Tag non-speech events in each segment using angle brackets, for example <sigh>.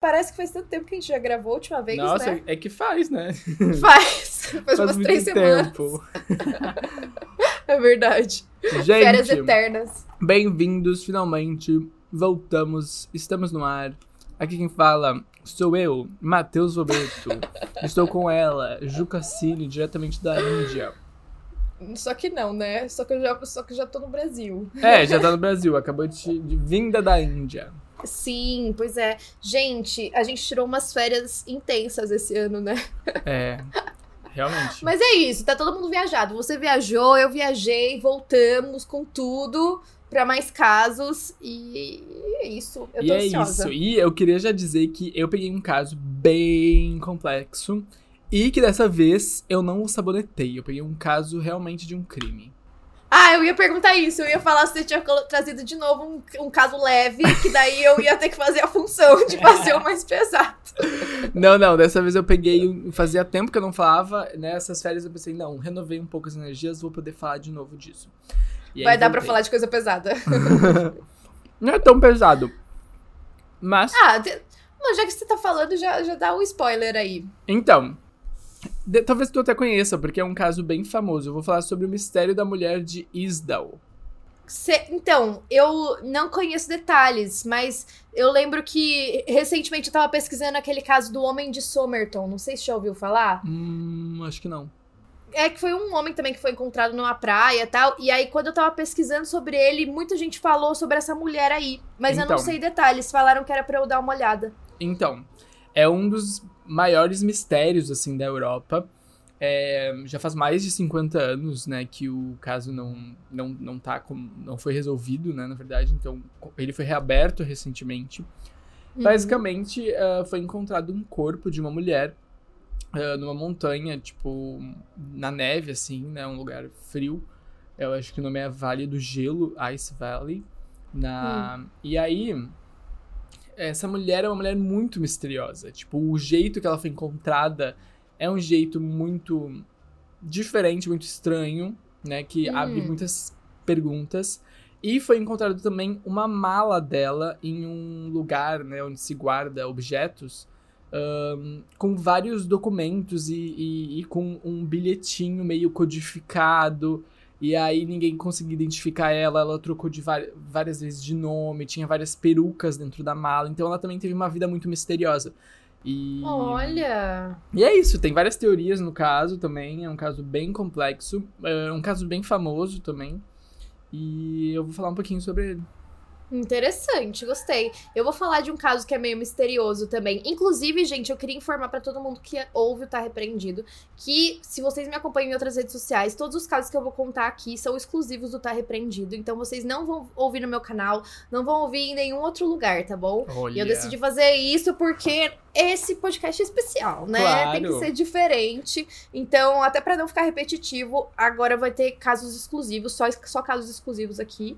Parece que faz tanto tempo que a gente já gravou a última vez, Nossa, né? é que faz, né? <laughs> Faz. Faz, Faz umas três semanas. tempo. <laughs> É verdade. Férias Gente, eternas. bem-vindos, finalmente. Voltamos, estamos no ar. Aqui quem fala sou eu, Matheus Roberto. <laughs> Estou com ela, Juca Cine, diretamente da Índia. Só que não, né? Só que eu já, só que já tô no Brasil. É, já tá no Brasil, acabou de, de vinda da Índia. Sim, pois é. Gente, a gente tirou umas férias intensas esse ano, né? É, realmente. Mas é isso, tá todo mundo viajado. Você viajou, eu viajei, voltamos com tudo pra mais casos e é isso. Eu e tô é ansiosa. isso. E eu queria já dizer que eu peguei um caso bem complexo e que dessa vez eu não o sabonetei. Eu peguei um caso realmente de um crime. Ah, eu ia perguntar isso. Eu ia falar se você tinha trazido de novo um, um caso leve, que daí eu ia ter que fazer a função de fazer o mais pesado. Não, não, dessa vez eu peguei. um- Fazia tempo que eu não falava. Nessas férias eu pensei, não, renovei um pouco as energias, vou poder falar de novo disso. E Vai dar pra voltei. falar de coisa pesada. <laughs> Não é tão pesado. Mas. Ah, mas já que você tá falando, já, já dá o spoiler aí. Então, de- talvez tu até conheça, porque é um caso bem famoso. Eu vou falar sobre o mistério da mulher de Isdal. Cê- então, eu não conheço detalhes, mas eu lembro que recentemente eu tava pesquisando aquele caso do homem de Somerton. Não sei se já ouviu falar. Hum, acho que não. É que foi um homem também que foi encontrado numa praia e tal. E aí, quando eu tava pesquisando sobre ele, muita gente falou sobre essa mulher aí. Mas eu não Então. sei detalhes. Falaram que era pra eu dar uma olhada. Então, é um dos maiores mistérios, assim, da Europa. É, já faz mais de 50 anos, né, que o caso não, não, não, tá com, não foi resolvido, né, na verdade. Então, ele foi reaberto recentemente. Uhum. Basicamente, ah, foi encontrado um corpo de uma mulher ah, numa montanha, tipo, na neve, assim, né? Um lugar frio. Eu acho que o nome é Vale do Gelo, Ice Valley. Na... E aí, essa mulher é uma mulher muito misteriosa. Tipo, o jeito que ela foi encontrada é um jeito muito diferente, muito estranho, né? Que Hum. abre muitas perguntas. E foi encontrado também uma mala dela em um lugar, né, onde se guarda objetos, ahn, com vários documentos e, e- e com um bilhetinho meio codificado. E aí ninguém conseguia identificar ela, ela trocou de várias vezes de nome, tinha várias perucas dentro da mala, então ela também teve uma vida muito misteriosa. E... Olha. E é isso, tem várias teorias no caso também, é um caso bem complexo, é um caso bem famoso também. E eu vou falar um pouquinho sobre ele. Interessante, gostei. Eu vou falar de um caso que é meio misterioso também. Inclusive, gente, eu queria informar pra todo mundo que ouve o Tá Repreendido que, se vocês me acompanham em outras redes sociais, todos os casos que eu vou contar aqui são exclusivos do Tá Repreendido. Então, vocês não vão ouvir no meu canal, não vão ouvir em nenhum outro lugar, tá bom? Olha. E eu decidi fazer isso porque esse podcast é especial, né? Claro. Tem que ser diferente. Então, até pra não ficar repetitivo, agora vai ter casos exclusivos, só, só casos exclusivos aqui.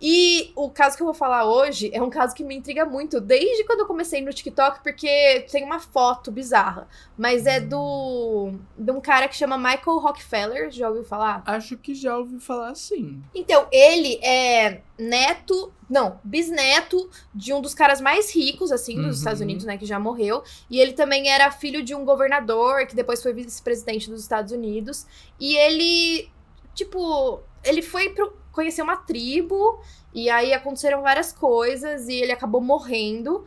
E o caso que eu vou falar hoje é um caso que me intriga muito desde quando eu comecei no TikTok, porque tem uma foto bizarra. Mas é do. de um cara que chama Michael Rockefeller. Já ouviu falar? Acho que já ouvi falar assim. Então, ele é neto, não, bisneto de um dos caras mais ricos, assim, dos Uhum. Estados Unidos, né, que já morreu. E ele também era filho de um governador, que depois foi vice-presidente dos Estados Unidos. E ele, tipo, ele foi pro, conhecer uma tribo, e aí aconteceram várias coisas, e ele acabou morrendo.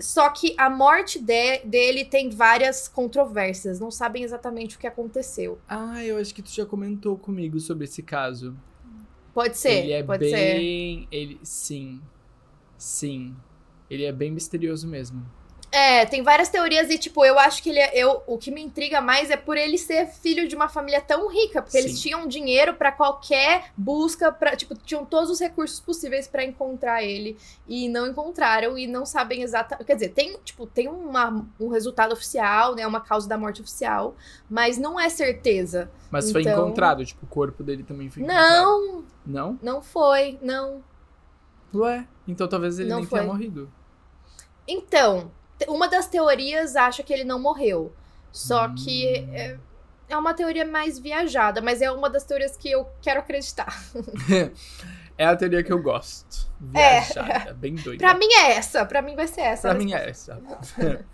Só que a morte de- dele tem várias controvérsias, não sabem exatamente o que aconteceu. Ah, eu acho que tu já comentou comigo sobre esse caso. Pode ser, ele é pode ser. bem. Ele. Sim. Sim. Ele é bem misterioso mesmo. É, tem várias teorias e, tipo, eu acho que ele é. Eu, o que me intriga mais é por ele ser filho de uma família tão rica, porque eles Sim. tinham dinheiro pra qualquer busca, para tipo, tinham todos os recursos possíveis pra encontrar ele e não encontraram e não sabem exatamente. Quer dizer, tem, tipo, tem uma, um resultado oficial, né? Uma causa da morte oficial, mas não é certeza. Mas foi Então- encontrado, tipo, o corpo dele também foi encontrado. Não, Não? não foi, não. Ué, então talvez ele Não nem foi. tenha morrido. Então, uma das teorias acha que ele não morreu. Só Hum. que é, é uma teoria mais viajada, mas é uma das teorias que eu quero acreditar. <laughs> É a teoria que eu gosto. É. Viajada, bem doida. Pra mim é essa, pra mim vai ser essa. Pra mim é essa. <laughs>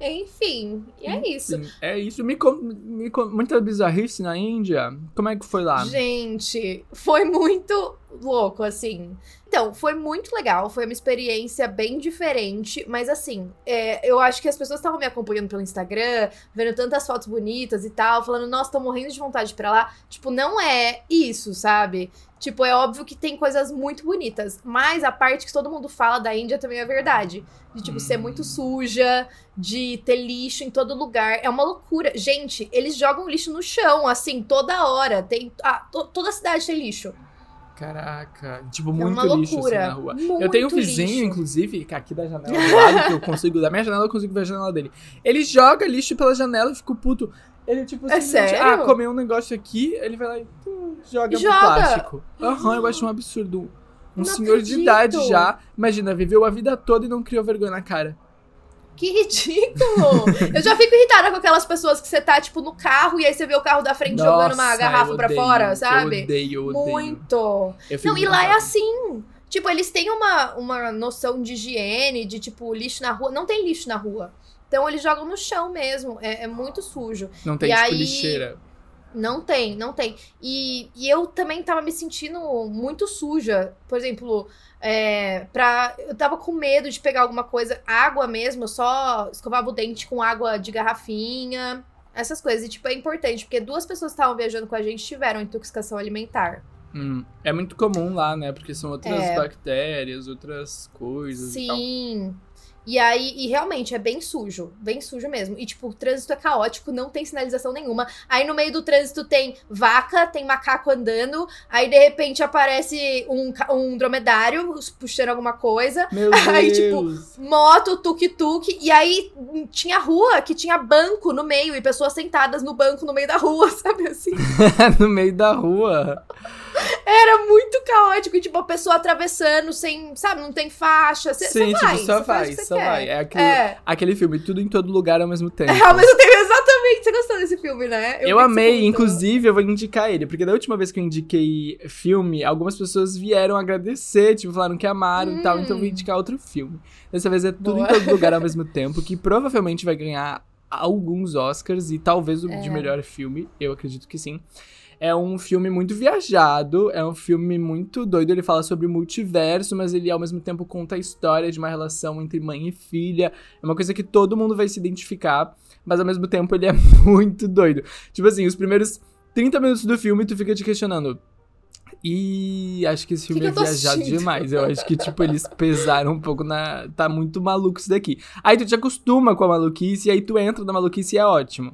Enfim, e é isso. É isso. Me, me muita bizarrice na Índia. Como é que foi lá? Gente, foi muito louco, assim. Então, foi muito legal, foi uma experiência bem diferente, mas assim, é, eu acho que as pessoas estavam me acompanhando pelo Instagram, vendo tantas fotos bonitas e tal, falando, nossa, tô morrendo de vontade pra lá. Tipo, não é isso, sabe? Tipo, é óbvio que tem coisas muito bonitas, mas a parte que todo mundo fala da Índia também é verdade. De, tipo, ser Hum. muito suja, de ter lixo em todo lugar. É uma loucura. Gente, eles jogam lixo no chão, assim, toda hora. Tem, ah, to- toda a cidade tem lixo. Caraca, tipo, é muito uma lixo assim loucura. na rua. Muito eu tenho um vizinho, lixo. inclusive, aqui da janela do lado, que eu consigo, da minha janela eu consigo ver a janela dele. Ele joga lixo pela janela e fico puto. Ele, tipo, É simplesmente, sério? ah, comeu um negócio aqui, ele vai lá e joga, Joga? plástico. Aham, eu acho um absurdo. Um Não senhor de acredito. idade já, imagina, viveu a vida toda e não criou vergonha na cara. Que ridículo! eu já fico irritada com aquelas pessoas que você tá, tipo, no carro e aí você vê o carro da frente jogando uma Nossa, garrafa odeio, fora, sabe? Eu odeio, eu odeio. Muito. Eu Não, e lá é assim. Tipo, eles têm uma, uma noção de higiene, de tipo, lixo na rua. Não tem lixo na rua. Então eles jogam no chão mesmo. É, é muito sujo. Não tem, E tipo, aí- lixeira. Não tem, não tem. E, e eu também tava me sentindo muito suja. Por exemplo, é, pra, eu tava com medo de pegar alguma coisa, água mesmo, eu só escovava o dente com água de garrafinha, essas coisas. E, tipo, é importante, porque duas pessoas que estavam viajando com a gente tiveram intoxicação alimentar. Hum, É muito comum lá, né? Porque são outras É. bactérias, outras coisas e tal. Sim. E aí, e realmente é bem sujo, bem sujo mesmo. E tipo, o trânsito é caótico, não tem sinalização nenhuma. Aí no meio do trânsito tem vaca, tem macaco andando, aí de repente aparece um, um dromedário puxando alguma coisa, Meu Deus! <laughs> Aí, tipo, moto, tuk-tuk, e aí hum, tinha rua que tinha banco no meio e pessoas sentadas no banco no meio da rua, <laughs> sabe assim? <laughs> no meio da rua. Era muito caótico, e tipo, a pessoa atravessando sem, sabe, não tem faixa. Você Sim, vai, tipo, só cê faz o vai, cê só quer. vai. É aquele, É. aquele filme, tudo em todo lugar ao mesmo tempo. É, <laughs> ao mesmo tempo, exatamente. Você gostou desse filme, né? Eu, você amei, inclusive eu vou indicar ele, porque da última vez que eu indiquei filme, algumas pessoas vieram agradecer, tipo, falaram que amaram e tal, então eu vou Hum. indicar outro filme. Dessa vez é tudo Boa. em todo lugar ao <laughs> mesmo tempo, que provavelmente vai ganhar alguns Oscars e talvez o de É. melhor filme, eu acredito que sim. É um filme muito viajado, é um filme muito doido. Ele fala sobre o multiverso, mas ele ao mesmo tempo conta a história de uma relação entre mãe e filha. É uma coisa que todo mundo vai se identificar, mas ao mesmo tempo ele é <laughs> muito doido. Tipo assim, os primeiros 30 minutos do filme tu fica te questionando. E acho que esse filme Que é que tô viajado assistindo? demais. Eu acho que, tipo, eles pesaram um pouco na. Tá muito maluco isso daqui. Aí tu te acostuma com a maluquice, e aí tu entra na maluquice e é ótimo.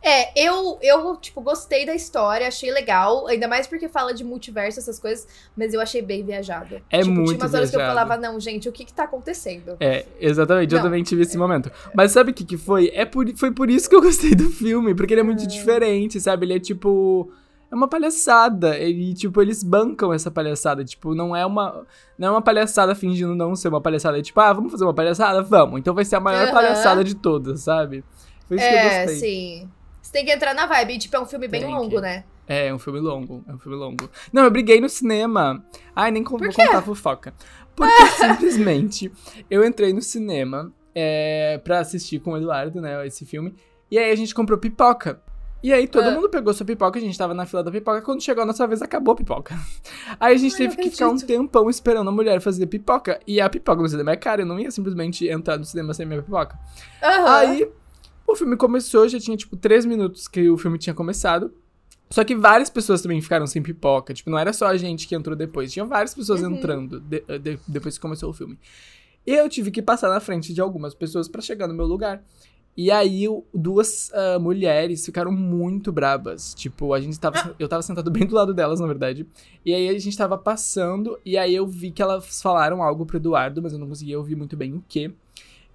É, eu, eu, tipo, gostei da história, achei legal. Ainda mais porque fala de multiverso, essas coisas. Mas eu achei bem viajado. É tipo, muito Tinha umas horas que eu viajado. falava, não, gente, o que que tá acontecendo? É, exatamente, eu Não. também tive esse momento. Mas sabe o que que foi? É por, foi por isso que eu gostei do filme, porque ele é muito Ah. diferente, sabe? Ele é tipo. É uma palhaçada. Ele, tipo, eles bancam essa palhaçada. Tipo, não é uma. Não é uma palhaçada fingindo não ser uma palhaçada. É tipo, ah, vamos fazer uma palhaçada? Vamos. Então vai ser a maior palhaçada de todas, sabe? Foi isso que eu é, gostei. sim. Você tem que entrar na vibe. E, tipo, é um filme bem Tem longo, que. né? É, é um filme longo. É um filme longo. Não, eu briguei no cinema. Ai, nem con- vou contar fofoca. Porque <laughs> simplesmente eu entrei no cinema é, pra assistir com o Eduardo, né, esse filme. E aí a gente comprou pipoca. E aí todo Ah. mundo pegou sua pipoca, a gente tava na fila da pipoca. Quando chegou a nossa vez, acabou a pipoca. <laughs> Aí a gente Ai, teve que ficar um tempão esperando a mulher fazer pipoca. E a pipoca no cinema é cara, eu não ia simplesmente entrar no cinema sem minha pipoca. Aham. Aí o filme começou, já tinha tipo três minutos que o filme tinha começado. Só que várias pessoas também ficaram sem pipoca. Tipo, não era só a gente que entrou depois. Tinha várias pessoas Uhum. entrando de- de- depois que começou o filme. E eu tive que passar na frente de algumas pessoas pra chegar no meu lugar. E aí, duas ah, mulheres ficaram muito brabas. Tipo, a gente tava. Eu tava sentado bem do lado delas, na verdade. E aí a gente tava passando. E aí eu vi que elas falaram algo pro Eduardo, mas eu não conseguia ouvir muito bem o quê.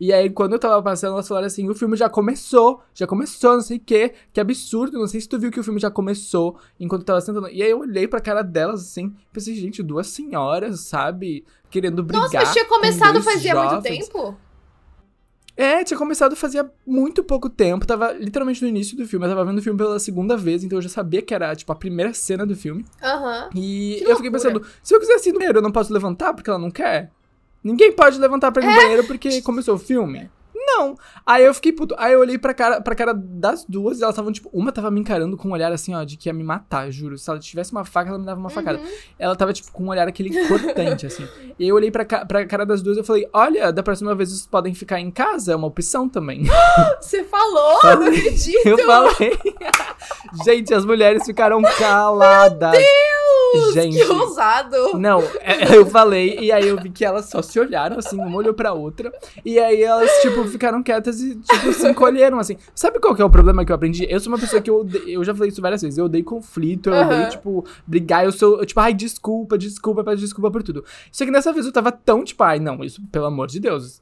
E aí, quando eu tava passando, elas falaram assim: o filme já começou, já começou, não sei o quê. Que absurdo, não sei se tu viu que o filme já começou enquanto eu tava sentando. E aí eu olhei pra cara delas assim, pensei, gente, duas senhoras, sabe? Querendo brigar. Nossa, mas tinha com começado fazia muito jovens. tempo? É, tinha começado fazia muito pouco tempo. Tava literalmente no início do filme. Eu tava vendo o filme pela segunda vez, então eu já sabia que era, tipo, a primeira cena do filme. Aham. E Que eu fiquei loucura. pensando, se eu quisesse ir no banheiro, eu não posso levantar porque ela não quer? Ninguém pode levantar pra ir no É. banheiro porque começou o filme? Não. Aí eu fiquei puto. Aí eu olhei pra cara, pra cara das duas e elas estavam, tipo, uma tava me encarando com um olhar assim, ó, de que ia me matar, juro. Se ela tivesse uma faca, ela me dava uma facada. Uhum. Ela tava, tipo, com um olhar aquele cortante, assim. E aí eu olhei pra, pra cara das duas e eu falei, olha, da próxima vez vocês podem ficar em casa, é uma opção também. <gasps> Você falou? Não Falei. acredito. Eu falei. <laughs> Gente, as mulheres ficaram caladas. Deus, Gente. Que ousado. Não, é, eu falei, e aí eu vi que elas só se olharam, assim, uma olhou pra outra. E aí elas, tipo, ficaram quietas e, tipo, se encolheram, assim. Sabe qual que é o problema que eu aprendi? Eu sou uma pessoa que eu odeio, eu já falei isso várias vezes, eu odeio conflito, eu odeio, tipo, brigar, eu sou, eu, tipo, ai, desculpa, desculpa, peço desculpa por tudo. Só que dessa vez eu tava tão, tipo, ai, não, isso, pelo amor de Deus,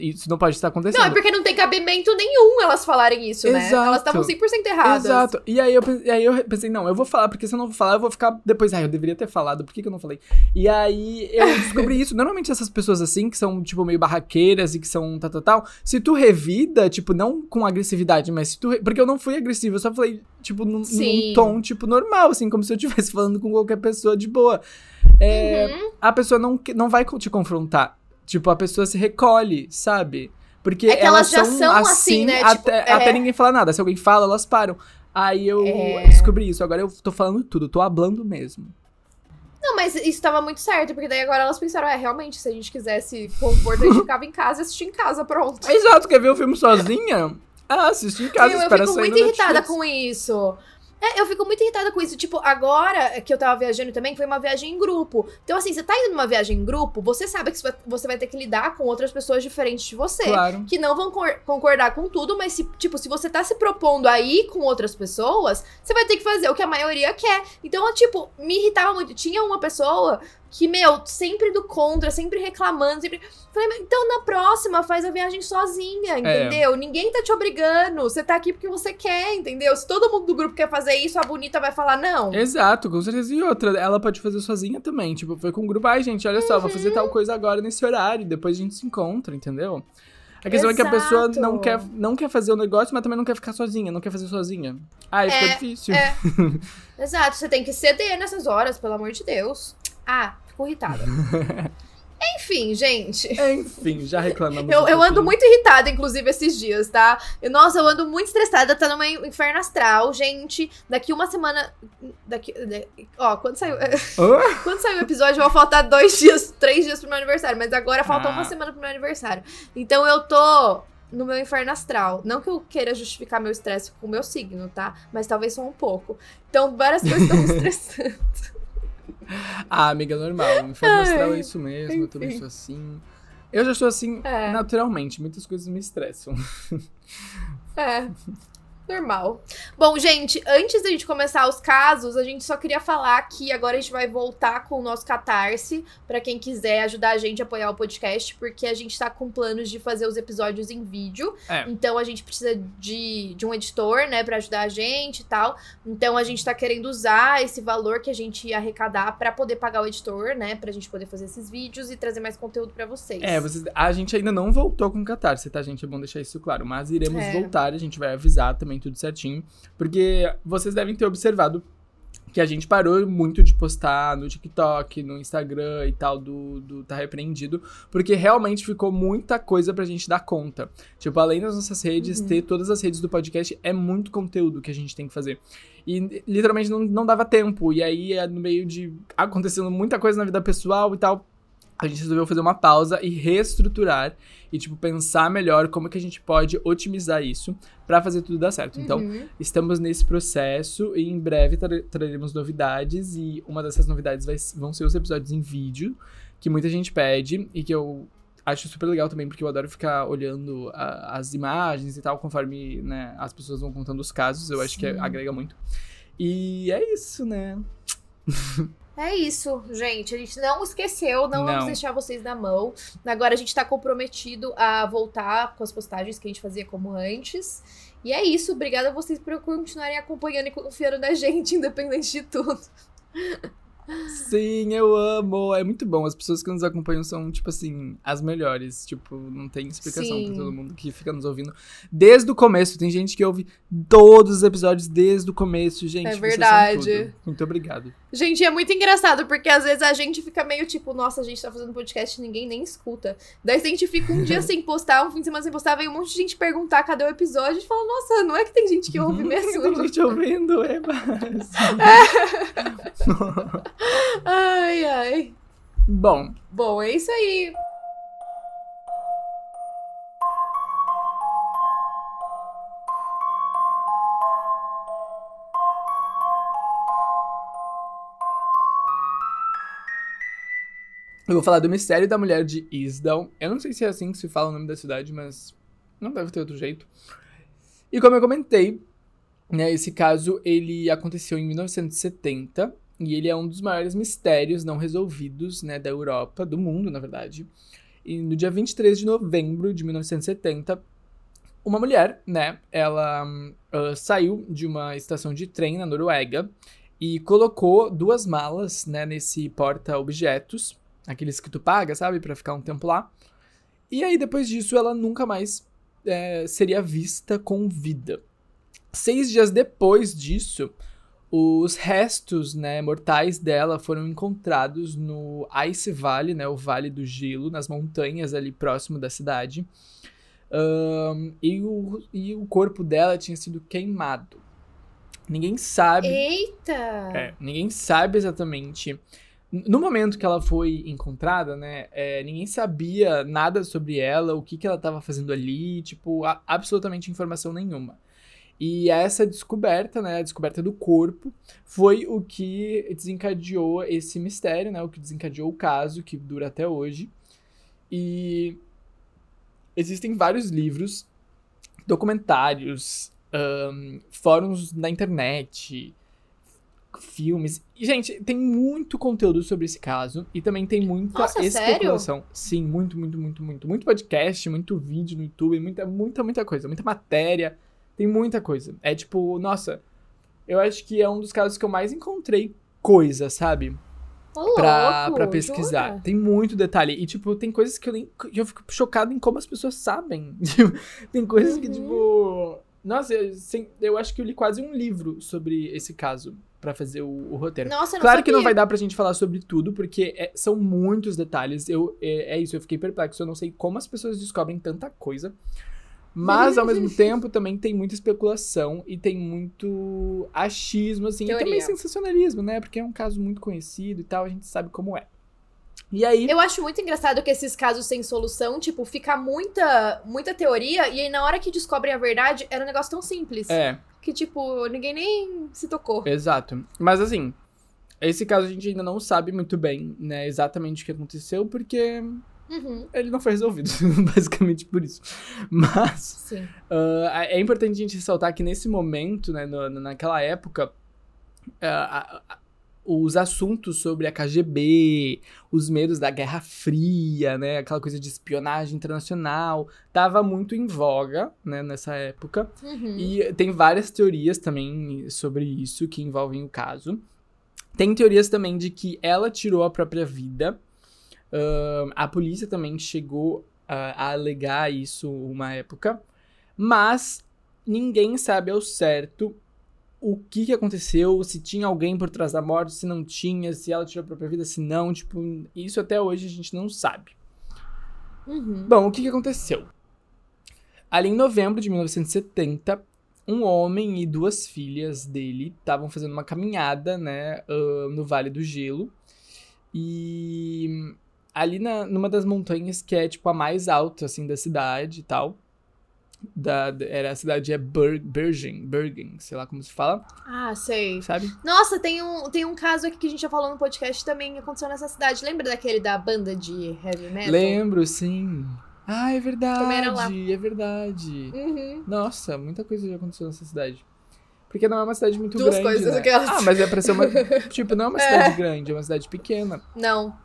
isso não pode estar acontecendo. Não, é porque não tem cabimento nenhum elas falarem isso, né? Exato. Elas estavam 100% erradas. Exato. E aí, eu, e aí eu pensei, não, eu vou falar, porque se eu não falar, eu vou ficar depois, ai, eu deveria ter falado, por que, que eu não falei? E aí eu <laughs> descobri isso. Normalmente essas pessoas assim, que são, tipo, meio barraqueiras e que são tal, tal, tal, se tu revida, tipo, não com agressividade, mas se tu. re- Porque eu não fui agressivo, eu só falei, tipo, num, num tom, tipo, normal, assim, como se eu estivesse falando com qualquer pessoa de boa. É, Uhum. A pessoa não, não vai te confrontar. Tipo, a pessoa se recolhe, sabe? Porque É que elas, elas já são, assim, assim, né? até, Tipo, é. até ninguém falar nada. Se alguém fala, elas param. Aí eu É. descobri isso. Agora eu tô falando tudo, tô hablando mesmo. Não, mas isso tava muito certo, porque daí agora elas pensaram, é, realmente, se a gente quisesse conforto, a gente ficava em casa e assistia em casa, pronto. <laughs> Exato, quer ver o filme sozinha? Ah, assiste em casa, eu espera fico sair muito irritada com isso. É, eu fico muito irritada com isso. Tipo, agora que eu tava viajando também, foi uma viagem em grupo. Então, assim, você tá indo numa viagem em grupo, você sabe que você vai- ter que lidar com outras pessoas diferentes de você. Claro. Que não vão cor- concordar com tudo, mas se, tipo, se você tá se propondo a ir com outras pessoas, você vai ter que fazer o que a maioria quer. Então, tipo, me irritava muito. Tinha uma pessoa que, meu, sempre do contra, sempre reclamando, sempre. Falei, "Mas então na próxima faz a viagem sozinha, entendeu? Ninguém tá te obrigando. Você tá aqui porque você quer, entendeu? Se todo mundo do grupo quer fazer isso, a bonita vai falar não. Exato, com certeza. E outra, ela pode fazer sozinha também. Tipo, foi com o grupo. Ai, gente, olha só, vou fazer tal coisa agora nesse horário. Depois a gente se encontra, entendeu? A questão é que a pessoa Exato. não quer, não quer fazer o negócio, mas também não quer ficar sozinha, não quer fazer sozinha. Aí fica É, difícil. é. <laughs> Exato, você tem que ceder nessas horas, pelo amor de Deus. Ah, fico irritada. <laughs> Enfim, gente. Enfim, já reclamamos. Eu, um eu ando muito irritada, inclusive, esses dias, tá? Eu- nossa, eu ando muito estressada, tá numa inferno astral, gente. Daqui uma semana. Daqui. de- Ó, quando saiu. <laughs> Quando sair o episódio, vão faltar dois dias, três dias pro meu aniversário. Mas agora falta Ah. uma semana pro meu aniversário. Então eu tô no meu inferno astral. Não que eu queira justificar meu estresse com o meu signo, tá? Mas talvez só um pouco. Então várias coisas estão me <laughs> estressando. <laughs> Ah, amiga, normal. Astral é Ai, isso mesmo, eu também enfim. sou assim. Eu já sou assim É. naturalmente, muitas coisas me estressam. É. <laughs> Normal. Bom, gente, antes da gente começar os casos, a gente só queria falar que agora a gente vai voltar com o nosso Catarse, pra quem quiser ajudar a gente a apoiar o podcast, porque a gente tá com planos de fazer os episódios em vídeo. É. Então a gente precisa de, de um editor, né, pra ajudar a gente e tal. Então a gente tá querendo usar esse valor que a gente ia arrecadar pra poder pagar o editor, né, pra gente poder fazer esses vídeos e trazer mais conteúdo pra vocês. É, vocês, a gente ainda não voltou com o Catarse, tá, gente? É bom deixar isso claro. Mas iremos É. voltar, a gente vai avisar também tudo certinho. Porque vocês devem ter observado que a gente parou muito de postar no TikTok, no Instagram e tal, do, do Tá Repreendido, porque realmente ficou muita coisa pra gente dar conta. Tipo, além das nossas redes, Uhum. ter todas as redes do podcast é muito conteúdo que a gente tem que fazer. E literalmente não, não dava tempo. E aí, é, no meio de acontecendo muita coisa na vida pessoal e tal, a gente resolveu fazer uma pausa e reestruturar e, tipo, pensar melhor como que a gente pode otimizar isso pra fazer tudo dar certo. Então, Uhum. estamos nesse processo e em breve tra- traremos novidades e uma dessas novidades vai- vão ser os episódios em vídeo, que muita gente pede e que eu acho super legal também, porque eu adoro ficar olhando a- as imagens e tal, conforme né, as pessoas vão contando os casos, eu acho que Sim. agrega muito. E é isso, né? <laughs> É isso, gente. A gente não esqueceu, não, Não. vamos deixar vocês na mão. Agora a gente tá comprometido a voltar com as postagens que a gente fazia como antes. E é isso. Obrigada a vocês por continuarem acompanhando e confiando na gente, <laughs> independente de tudo. Sim, eu amo. É muito bom. As pessoas que nos acompanham são, tipo assim, as melhores. Tipo, não tem explicação Sim. pra todo mundo que fica nos ouvindo desde o começo. Tem gente que ouve todos os episódios desde o começo, gente. É verdade. Muito obrigado. Gente, é muito engraçado, porque às vezes a gente fica meio tipo, nossa, a gente tá fazendo podcast e ninguém nem escuta. Daí a gente fica um dia <laughs> sem postar, um fim de semana sem postar, vem um monte de gente perguntar cadê o episódio. A gente fala, nossa, não é que tem gente que ouve mesmo? Tem gente ouvindo, é mas... <laughs> <laughs> ai, ai. Bom, Bom, é isso aí. eu vou falar do mistério da mulher de Isdal. Eu não sei se é assim que se fala o nome da cidade, mas não deve ter outro jeito. E como eu comentei, né, esse caso ele aconteceu em 1970 e ele é um dos maiores mistérios não resolvidos, né, da Europa, do mundo, na verdade. E no dia 23 de novembro de 1970, uma mulher, né, ela ah, saiu de uma estação de trem na Noruega e colocou duas malas, né, nesse porta-objetos, aqueles que tu paga, sabe, Pra ficar um tempo lá. E aí depois disso ela nunca mais é, seria vista com vida. Seis dias depois disso, os restos, né, mortais dela foram encontrados no Ice Valley, né, o Vale do Gelo, nas montanhas ali próximo da cidade. Ahn, e, o, e o corpo dela tinha sido queimado. Ninguém sabe. Eita! É, ninguém sabe exatamente. No momento que ela foi encontrada, né, é, ninguém sabia nada sobre ela, o que, que ela estava fazendo ali, tipo, a- absolutamente informação nenhuma. E essa descoberta, né, a descoberta do corpo, foi o que desencadeou esse mistério, né, o que desencadeou o caso, que dura até hoje. E existem vários livros, documentários, ahn, fóruns na internet, filmes. E, gente, tem muito conteúdo sobre esse caso. E também tem muita Nossa, sério? especulação. Sim, muito, muito, muito, muito. Muito podcast, muito vídeo no YouTube, muita, muita, muita coisa. Muita matéria. Tem muita coisa. É tipo, nossa, eu acho que é um dos casos que eu mais encontrei coisa, sabe? Ô, Pra, louco, pra pesquisar. jura? Tem muito detalhe. E, tipo, tem coisas que eu nem. que eu fico chocado em como as pessoas sabem. <laughs> Tem coisas que, Uhum. tipo. Nossa, eu, sem- eu acho que eu li quase um livro sobre esse caso pra fazer o, o roteiro. Nossa, eu não Claro que não sabia. vai dar pra gente falar sobre tudo, porque é- são muitos detalhes. Eu, é, é isso, eu fiquei perplexo. Eu não sei como as pessoas descobrem tanta coisa. Mas, ao <laughs> mesmo tempo, também tem muita especulação e tem muito achismo, assim. E também Teoria. sensacionalismo, né? Porque é um caso muito conhecido e tal, a gente sabe como é. E aí. Eu acho muito engraçado que esses casos sem solução, tipo, fica muita, muita teoria, e aí na hora que descobrem a verdade, era um negócio tão simples. É, Que, tipo, ninguém nem se tocou. exato. Mas, assim, esse caso a gente ainda não sabe muito bem, né, exatamente o que aconteceu, porque Uhum, ele não foi resolvido, <laughs> basicamente por isso. Mas. Ah, é importante a gente ressaltar que nesse momento, né, no- naquela época, ah, a- a- os assuntos sobre a KGB, os medos da Guerra Fria, né, aquela coisa de espionagem internacional, tava muito em voga, né, nessa época. Uhum. E tem várias teorias também sobre isso que envolvem o caso. Tem teorias também de que ela tirou a própria vida. Ahn, a polícia também chegou ah, a alegar isso uma época. Mas ninguém sabe ao certo o que, que aconteceu, se tinha alguém por trás da morte, se não tinha, se ela tirou a própria vida, se não. Tipo, isso até hoje a gente não sabe. Uhum. Bom, o que, que aconteceu? Ali em novembro de 1970, um homem e duas filhas dele estavam fazendo uma caminhada, né, ah, no Vale do Gelo. E ali na, numa das montanhas que é, tipo, a mais alta, assim, da cidade e tal. Da, era a cidade é Ber, Bergen, Bergen, sei lá como se fala, Ah, sei. sabe? Nossa, tem um, tem um caso aqui que a gente já falou no podcast também que aconteceu nessa cidade. Lembra daquele da banda de heavy metal? Lembro, sim. Ah, é Também era lá. verdade, é verdade. Uhum. Nossa, muita coisa já aconteceu nessa cidade. Porque não é uma cidade muito Duas grande. coisas, né? aquelas. Ah, mas é pra ser uma. <laughs> tipo, não é uma cidade grande, é uma cidade pequena. Não.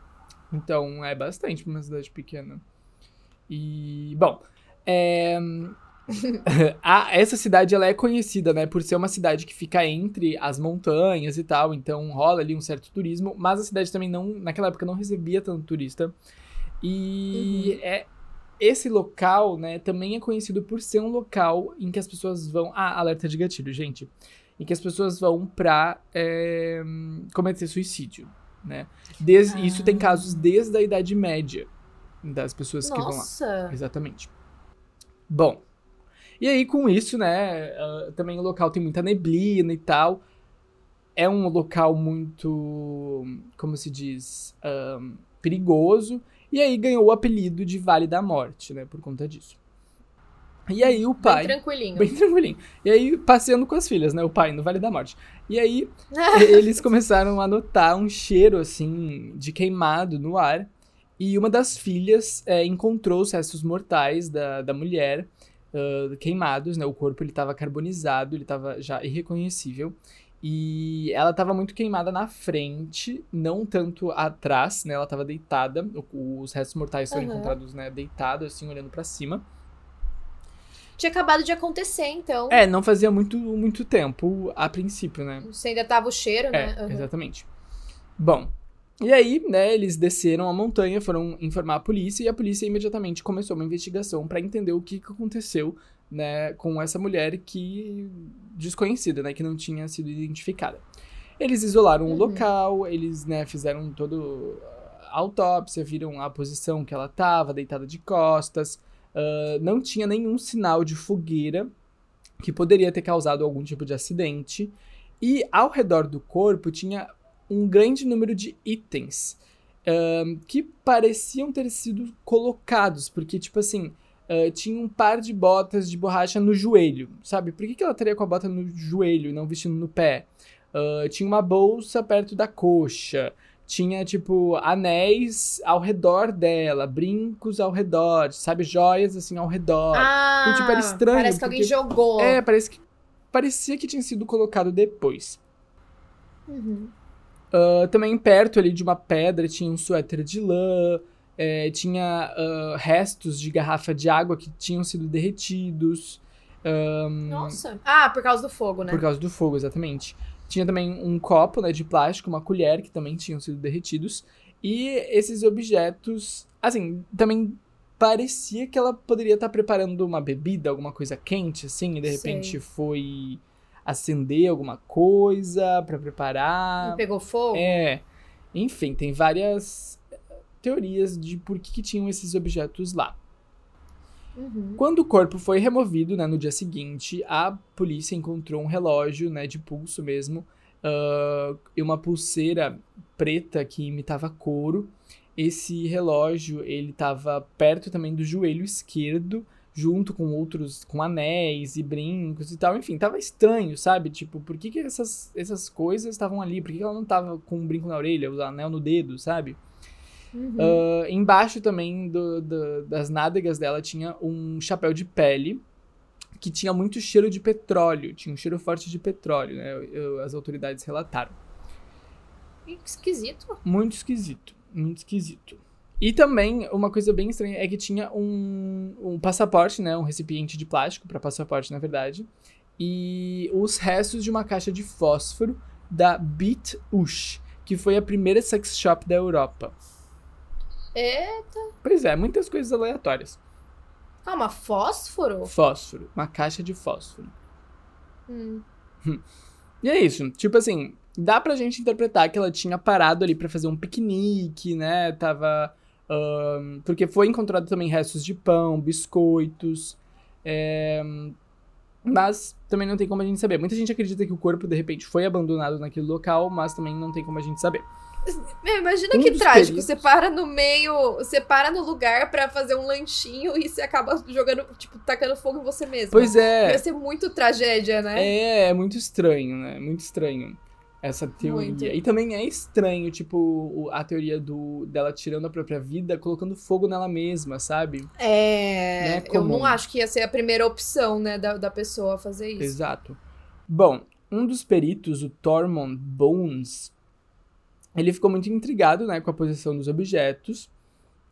Então é bastante pra uma cidade pequena. E. Bom. é, <laughs> a, essa cidade ela é conhecida, né, por ser uma cidade que fica entre as montanhas e tal, então rola ali um certo turismo, mas a cidade também não, naquela época não recebia tanto turista. E uhum. é esse local, né, também é conhecido por ser um local em que as pessoas vão, ah, alerta de gatilho, gente, em que as pessoas vão pra é, cometer suicídio, né? Desde, ah. Isso tem casos desde a Idade Média das pessoas Nossa. que vão lá. Exatamente. Bom, e aí, com isso, né, uh, também o local tem muita neblina e tal. É um local muito, como se diz, um, perigoso. E aí ganhou o apelido de Vale da Morte, né, por conta disso. E aí o pai. Bem tranquilinho. Bem tranquilinho. E aí, passeando com as filhas, né? O pai no Vale da Morte. E aí, <laughs> eles começaram a notar um cheiro, assim, de queimado no ar. E uma das filhas é, encontrou os restos mortais da, da mulher uh, queimados, né? O corpo ele estava carbonizado, ele estava já irreconhecível. E ela estava muito queimada na frente, não tanto atrás, né? Ela estava deitada. Os restos mortais foram uhum. encontrados, né? Deitados, assim, olhando para cima. Tinha acabado de acontecer, então. É, não fazia muito, muito tempo a princípio, né? Você ainda tava o cheiro, né? É, uhum. exatamente. Bom, e aí, né, eles desceram a montanha, foram informar a polícia e a polícia imediatamente começou uma investigação para entender o que, que aconteceu, né, com essa mulher que desconhecida, né, que não tinha sido identificada. Eles isolaram uhum. o local, eles, né, fizeram todo a autópsia, viram a posição que ela estava, deitada de costas, uh, não tinha nenhum sinal de fogueira que poderia ter causado algum tipo de acidente. E ao redor do corpo tinha um grande número de itens uh, que pareciam ter sido colocados, porque, tipo assim, uh, tinha um par de botas de borracha no joelho, sabe? Por que, que ela teria com a bota no joelho e não vestindo no pé? Uh, tinha uma bolsa perto da coxa. Tinha, tipo, anéis ao redor dela, brincos ao redor, sabe? Joias, assim, ao redor. Ah, então, tipo, era estranho. Parece que alguém jogou. É, parece que... Parecia que tinha sido colocado depois. Uhum. Uh, também perto ali de uma pedra tinha um suéter de lã, é, tinha uh, restos de garrafa de água que tinham sido derretidos. Um, Nossa! Ah, por causa do fogo, né? Por causa do fogo, exatamente. Tinha também um copo né, de plástico, uma colher que também tinham sido derretidos. E esses objetos, assim, também parecia que ela poderia estar preparando uma bebida, alguma coisa quente, assim, e de repente Sei. foi acender alguma coisa para preparar. E pegou fogo? É. Enfim, tem várias eh, teorias de por que, que tinham esses objetos lá. Uhum. Quando o corpo foi removido, né, no dia seguinte, a polícia encontrou um relógio, né, de pulso mesmo, uh, e uma pulseira preta que imitava couro. Esse relógio, ele estava perto também do joelho esquerdo, junto com outros, com anéis e brincos e tal. Enfim, tava estranho, sabe? Tipo, por que, que essas, essas coisas estavam ali? Por que, que ela não tava com um brinco na orelha, o anel no dedo, sabe? Uhum. Uh, embaixo também do, do, das nádegas dela tinha um chapéu de pele que tinha muito cheiro de petróleo, tinha um cheiro forte de petróleo, né? Eu, as autoridades relataram. Esquisito. Muito esquisito, muito esquisito. E também, uma coisa bem estranha é que tinha um, um passaporte, né? Um recipiente de plástico para passaporte, na verdade. E os restos de uma caixa de fósforo da Beat Ush, que foi a primeira sex shop da Europa. Eita! Pois é, muitas coisas aleatórias. Calma, fósforo? Fósforo. Uma caixa de fósforo. Hum. E é isso. Tipo assim, dá pra gente interpretar que ela tinha parado ali para fazer um piquenique, né? Tava um, porque foi encontrado também restos de pão, biscoitos. É, mas também não tem como a gente saber. Muita gente acredita que o corpo, de repente, foi abandonado naquele local, mas também não tem como a gente saber. Meu, imagina um que trágico. Você para no meio, você para no lugar para fazer um lanchinho e você acaba jogando, tipo, tacando fogo em você mesmo. Pois é. Vai ser muito tragédia, né? É, é muito estranho, né? Muito estranho essa teoria. Muito. E também é estranho, tipo, a teoria do dela tirando a própria vida, colocando fogo nela mesma, sabe? É. Né? Eu não acho que ia ser a primeira opção, né, da, da pessoa fazer isso. Exato. Bom, um dos peritos, o Tormund Bones, ele ficou muito intrigado, né, com a posição dos objetos.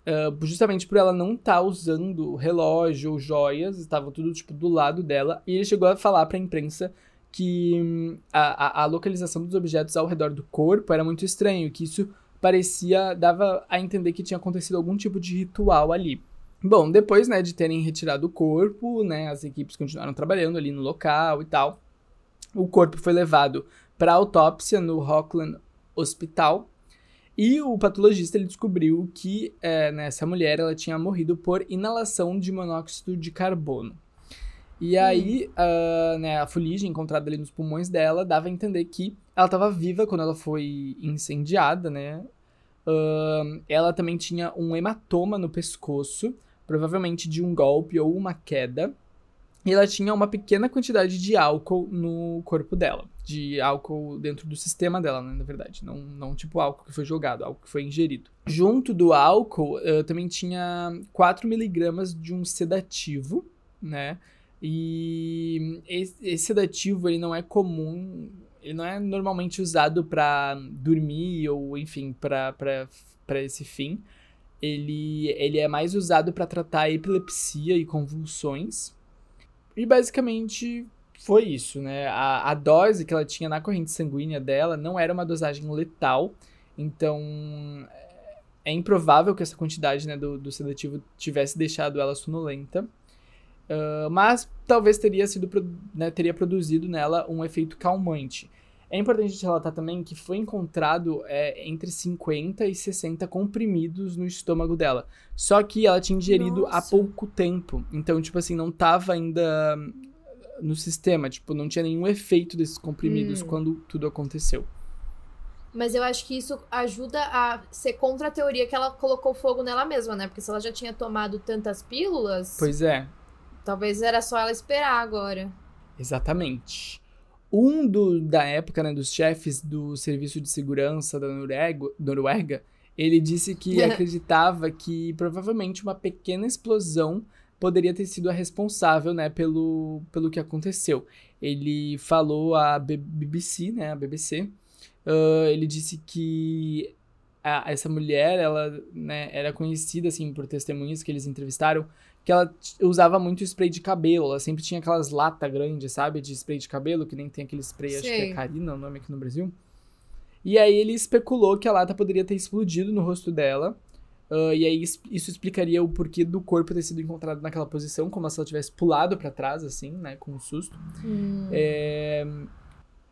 Uh, justamente por ela não estar tá usando relógio ou joias, estava tudo tipo do lado dela, e ele chegou a falar para a imprensa que hum, a, a, localização dos objetos ao redor do corpo era muito estranho, que isso parecia, dava a entender que tinha acontecido algum tipo de ritual ali. Bom, depois, né, de terem retirado o corpo, né, as equipes continuaram trabalhando ali no local e tal. O corpo foi levado para autópsia no Rockland Hospital, e o patologista ele descobriu que é, né, essa mulher ela tinha morrido por inalação de monóxido de carbono. E hum. aí, uh, né, a fuligem encontrada ali nos pulmões dela dava a entender que ela estava viva quando ela foi incendiada, né? Uh, ela também tinha um hematoma no pescoço, provavelmente de um golpe ou uma queda. E ela tinha uma pequena quantidade de álcool no corpo dela. De álcool dentro do sistema dela, né, na verdade. Não, não tipo álcool que foi jogado, álcool que foi ingerido. Junto do álcool, uh, também tinha 4 miligramas de um sedativo, né? E esse, esse sedativo, ele não é comum, ele não é normalmente usado para dormir ou, enfim, para esse fim. Ele, ele é mais usado para tratar epilepsia e convulsões, e basicamente foi isso, né? A, a dose que ela tinha na corrente sanguínea dela não era uma dosagem letal, então é improvável que essa quantidade né, do, do sedativo tivesse deixado ela sonolenta. Uh, mas talvez teria sido né, teria produzido nela um efeito calmante. É importante relatar também que foi encontrado é, entre 50 e 60 comprimidos no estômago dela. Só que ela tinha ingerido Nossa. há pouco tempo. Então, tipo assim, não tava ainda no sistema. Tipo, não tinha nenhum efeito desses comprimidos hum. quando tudo aconteceu. Mas eu acho que isso ajuda a ser contra a teoria que ela colocou fogo nela mesma, né? Porque se ela já tinha tomado tantas pílulas. Pois é. Talvez era só ela esperar agora. Exatamente. Um do, da época, né, dos chefes do Serviço de Segurança da Noruega, Noruega ele disse que acreditava que provavelmente uma pequena explosão poderia ter sido a responsável, né, pelo, pelo que aconteceu. Ele falou à BBC, né, a BBC, uh, ele disse que a, essa mulher, ela, né, era conhecida, assim, por testemunhas que eles entrevistaram, que ela usava muito spray de cabelo. Ela sempre tinha aquelas latas grandes, sabe? De spray de cabelo, que nem tem aquele spray, Sim. acho que é Karina o nome aqui no Brasil. E aí ele especulou que a lata poderia ter explodido no rosto dela. Uh, e aí isso explicaria o porquê do corpo ter sido encontrado naquela posição, como se ela tivesse pulado para trás, assim, né? Com um susto. Hum. É...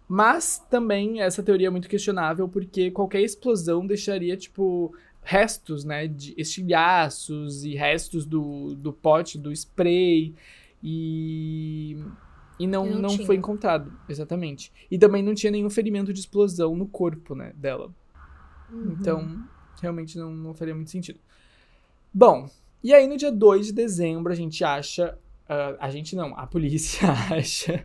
Mas também essa teoria é muito questionável, porque qualquer explosão deixaria, tipo, restos, né, de estilhaços e restos do, do pote do spray e e não, não, não foi encontrado, exatamente. E também não tinha nenhum ferimento de explosão no corpo, né, dela. Uhum. Então, realmente não, não faria muito sentido. Bom, e aí no dia 2 de dezembro a gente acha Uh, a gente não, a polícia <laughs> acha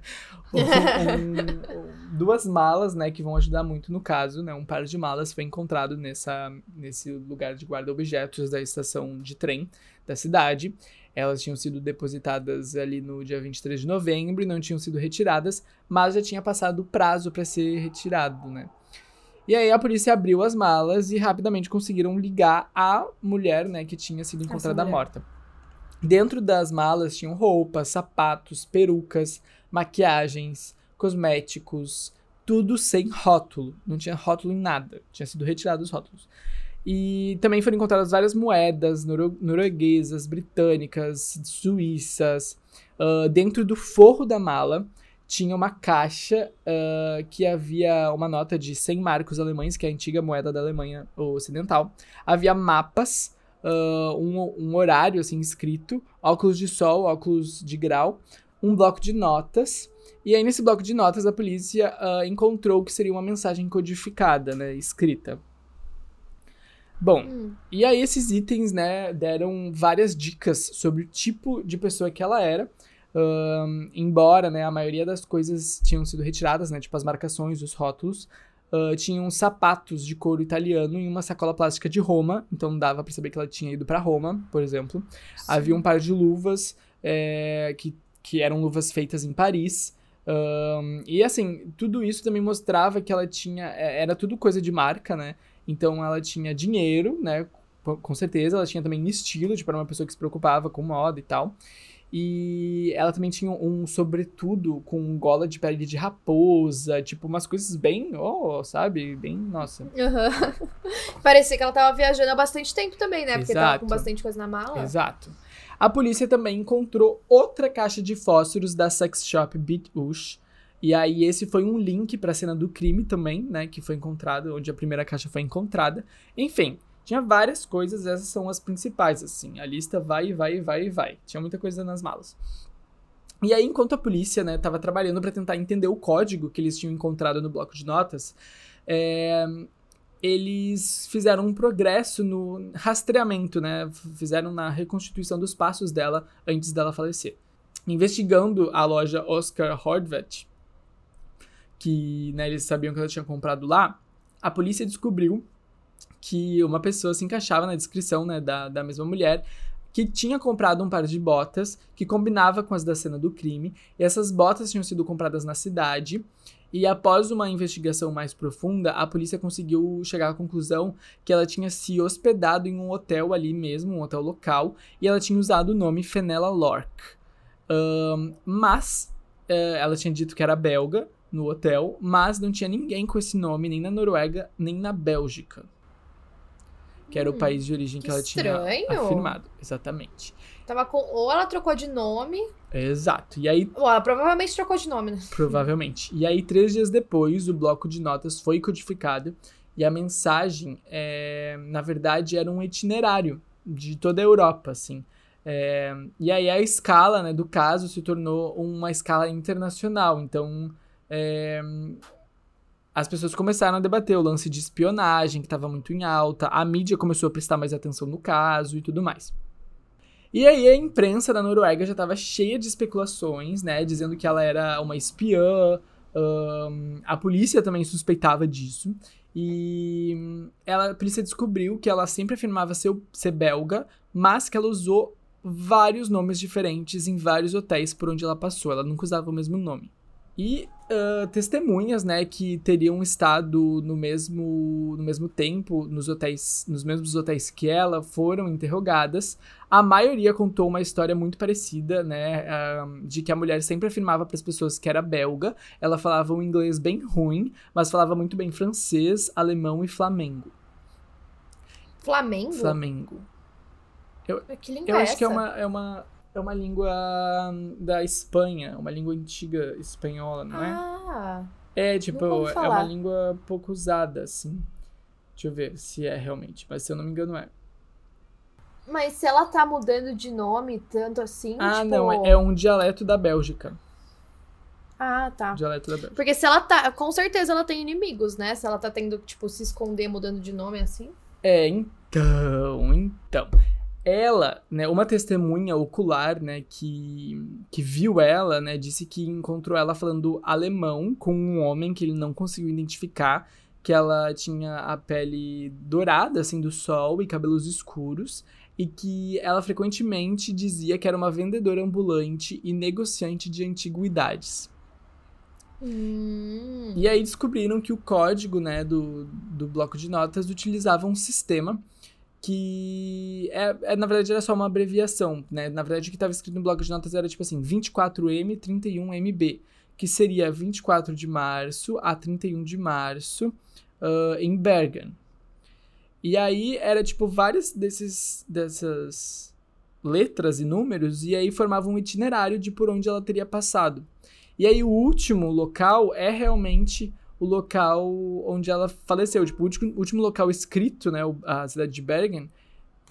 um, um, <laughs> duas malas, né, que vão ajudar muito no caso, né? Um par de malas foi encontrado nessa, nesse lugar de guarda-objetos da estação de trem da cidade. Elas tinham sido depositadas ali no dia 23 de novembro e não tinham sido retiradas, mas já tinha passado o prazo para ser retirado, né? E aí a polícia abriu as malas e rapidamente conseguiram ligar a mulher, né, que tinha sido encontrada morta. Dentro das malas tinham roupas, sapatos, perucas, maquiagens, cosméticos, tudo sem rótulo. Não tinha rótulo em nada. Tinha sido retirado os rótulos. E também foram encontradas várias moedas noro norueguesas, britânicas, suíças. Uh, dentro do forro da mala tinha uma caixa uh, que havia uma nota de 100 marcos alemães, que é a antiga moeda da Alemanha Ocidental. Havia mapas uh, um, um horário assim escrito, óculos de sol, óculos de grau, um bloco de notas. E aí, nesse bloco de notas, a polícia uh, encontrou que seria uma mensagem codificada, né? Escrita. Bom, hum. e aí esses itens, né, deram várias dicas sobre o tipo de pessoa que ela era. Uh, embora, né, a maioria das coisas tinham sido retiradas, né, tipo as marcações, os rótulos, uh, tinham sapatos de couro italiano em uma sacola plástica de Roma, então dava para saber que ela tinha ido para Roma, por exemplo. Sim. Havia um par de luvas é, que, que eram luvas feitas em Paris. Um, e assim, tudo isso também mostrava que ela tinha. É, era tudo coisa de marca, né? Então ela tinha dinheiro, né? com certeza. Ela tinha também estilo, tipo, era uma pessoa que se preocupava com moda e tal. E ela também tinha um sobretudo com gola de pele de raposa, tipo, umas coisas bem, oh, sabe? Bem, nossa. Uhum. <laughs> Parecia que ela tava viajando há bastante tempo também, né? Porque Exato. tava com bastante coisa na mala. Exato. A polícia também encontrou outra caixa de fósforos da sex shop Beat Ush. E aí esse foi um link para a cena do crime também, né, que foi encontrado, onde a primeira caixa foi encontrada. Enfim, tinha várias coisas, essas são as principais, assim. A lista vai, vai, vai, vai. Tinha muita coisa nas malas. E aí, enquanto a polícia, né, tava trabalhando para tentar entender o código que eles tinham encontrado no bloco de notas, é, eles fizeram um progresso no rastreamento, né? Fizeram na reconstituição dos passos dela antes dela falecer. Investigando a loja Oscar Hordvet, que né, eles sabiam que ela tinha comprado lá, a polícia descobriu que uma pessoa se encaixava na descrição né, da, da mesma mulher, que tinha comprado um par de botas que combinava com as da cena do crime, e essas botas tinham sido compradas na cidade. E após uma investigação mais profunda, a polícia conseguiu chegar à conclusão que ela tinha se hospedado em um hotel ali mesmo, um hotel local, e ela tinha usado o nome Fenella Lork. Um, mas uh, ela tinha dito que era belga no hotel, mas não tinha ninguém com esse nome nem na Noruega nem na Bélgica que era o país de origem que, que ela estranho. tinha afirmado. Exatamente. Tava com. Ou ela trocou de nome. Exato. E aí. Ela provavelmente trocou de nome, né? <laughs> Provavelmente. E aí, três dias depois, o bloco de notas foi codificado. E a mensagem, é, na verdade, era um itinerário de toda a Europa, assim. É, e aí a escala né, do caso se tornou uma escala internacional. Então, é, as pessoas começaram a debater o lance de espionagem, que estava muito em alta, a mídia começou a prestar mais atenção no caso e tudo mais. E aí a imprensa da Noruega já estava cheia de especulações, né, dizendo que ela era uma espiã, um, a polícia também suspeitava disso, e ela, a polícia descobriu que ela sempre afirmava ser, ser belga, mas que ela usou vários nomes diferentes em vários hotéis por onde ela passou, ela nunca usava o mesmo nome. E uh, testemunhas, né, que teriam estado no mesmo, no mesmo tempo nos hotéis, nos mesmos hotéis que ela, foram interrogadas. A maioria contou uma história muito parecida, né, uh, de que a mulher sempre afirmava para as pessoas que era belga. Ela falava um inglês bem ruim, mas falava muito bem francês, alemão e flamengo. Flamengo? Flamengo. Eu, eu é acho que é uma, é uma é uma língua da Espanha, uma língua antiga espanhola, não é? Ah, É, tipo, é uma língua pouco usada, assim. Deixa eu ver se é realmente, mas se eu não me engano é. mas se ela tá mudando de nome tanto assim, Ah, tipo... não, é, é um dialeto da Bélgica. Ah, tá. Dialeto da Bélgica. Porque se ela tá... Com certeza ela tem inimigos, né? Se ela tá tendo, tipo, se esconder mudando de nome assim. É, então, então. Ela, né, uma testemunha ocular, né, que, que viu ela, né, disse que encontrou ela falando alemão com um homem que ele não conseguiu identificar, que ela tinha a pele dourada, assim, do sol e cabelos escuros, e que ela frequentemente dizia que era uma vendedora ambulante e negociante de antiguidades. Hum. E aí descobriram que o código, né, do, do bloco de notas utilizava um sistema que é, é, na verdade era só uma abreviação, né? Na verdade o que estava escrito no bloco de notas era tipo assim, 24M31MB, que seria 24 de março a 31 de março uh, em Bergen. E aí era tipo várias desses dessas letras e números e aí formava um itinerário de por onde ela teria passado. E aí o último local é realmente o local onde ela faleceu. Tipo, o último, último local escrito, né, a cidade de Bergen,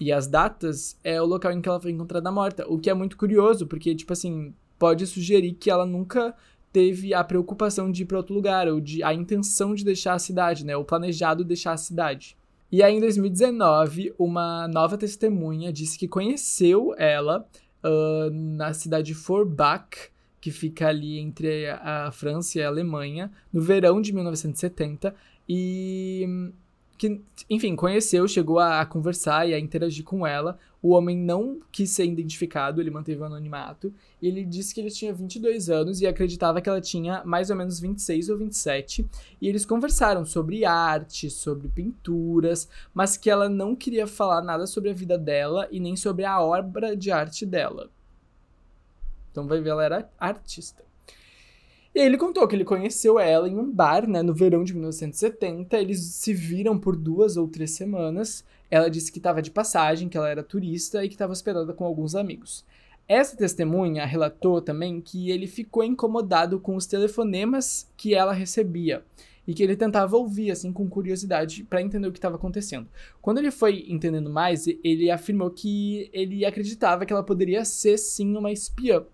e as datas, é o local em que ela foi encontrada morta. O que é muito curioso, porque, tipo assim, pode sugerir que ela nunca teve a preocupação de ir para outro lugar, ou de a intenção de deixar a cidade, né, o planejado deixar a cidade. E aí, em 2019, uma nova testemunha disse que conheceu ela uh, na cidade de Forbach, que fica ali entre a França e a Alemanha, no verão de 1970, e que, enfim, conheceu, chegou a, conversar e a interagir com ela O homem não quis ser identificado, ele manteve o anonimato. Ele disse que ele tinha 22 anos e acreditava que ela tinha mais ou menos 26 ou 27. E eles conversaram sobre arte, sobre pinturas, mas que ela não queria falar nada sobre a vida dela e nem sobre a obra de arte dela. Então vai ver, ela era artista. E ele contou que ele conheceu ela em um bar, né, no verão de 1970. Eles se viram por duas ou três semanas. Ela disse que estava de passagem, que ela era turista e que estava hospedada com alguns amigos. Essa testemunha relatou também que ele ficou incomodado com os telefonemas que ela recebia e que ele tentava ouvir assim com curiosidade para entender o que estava acontecendo. Quando ele foi entendendo mais, ele afirmou que ele acreditava que ela poderia ser sim uma espiã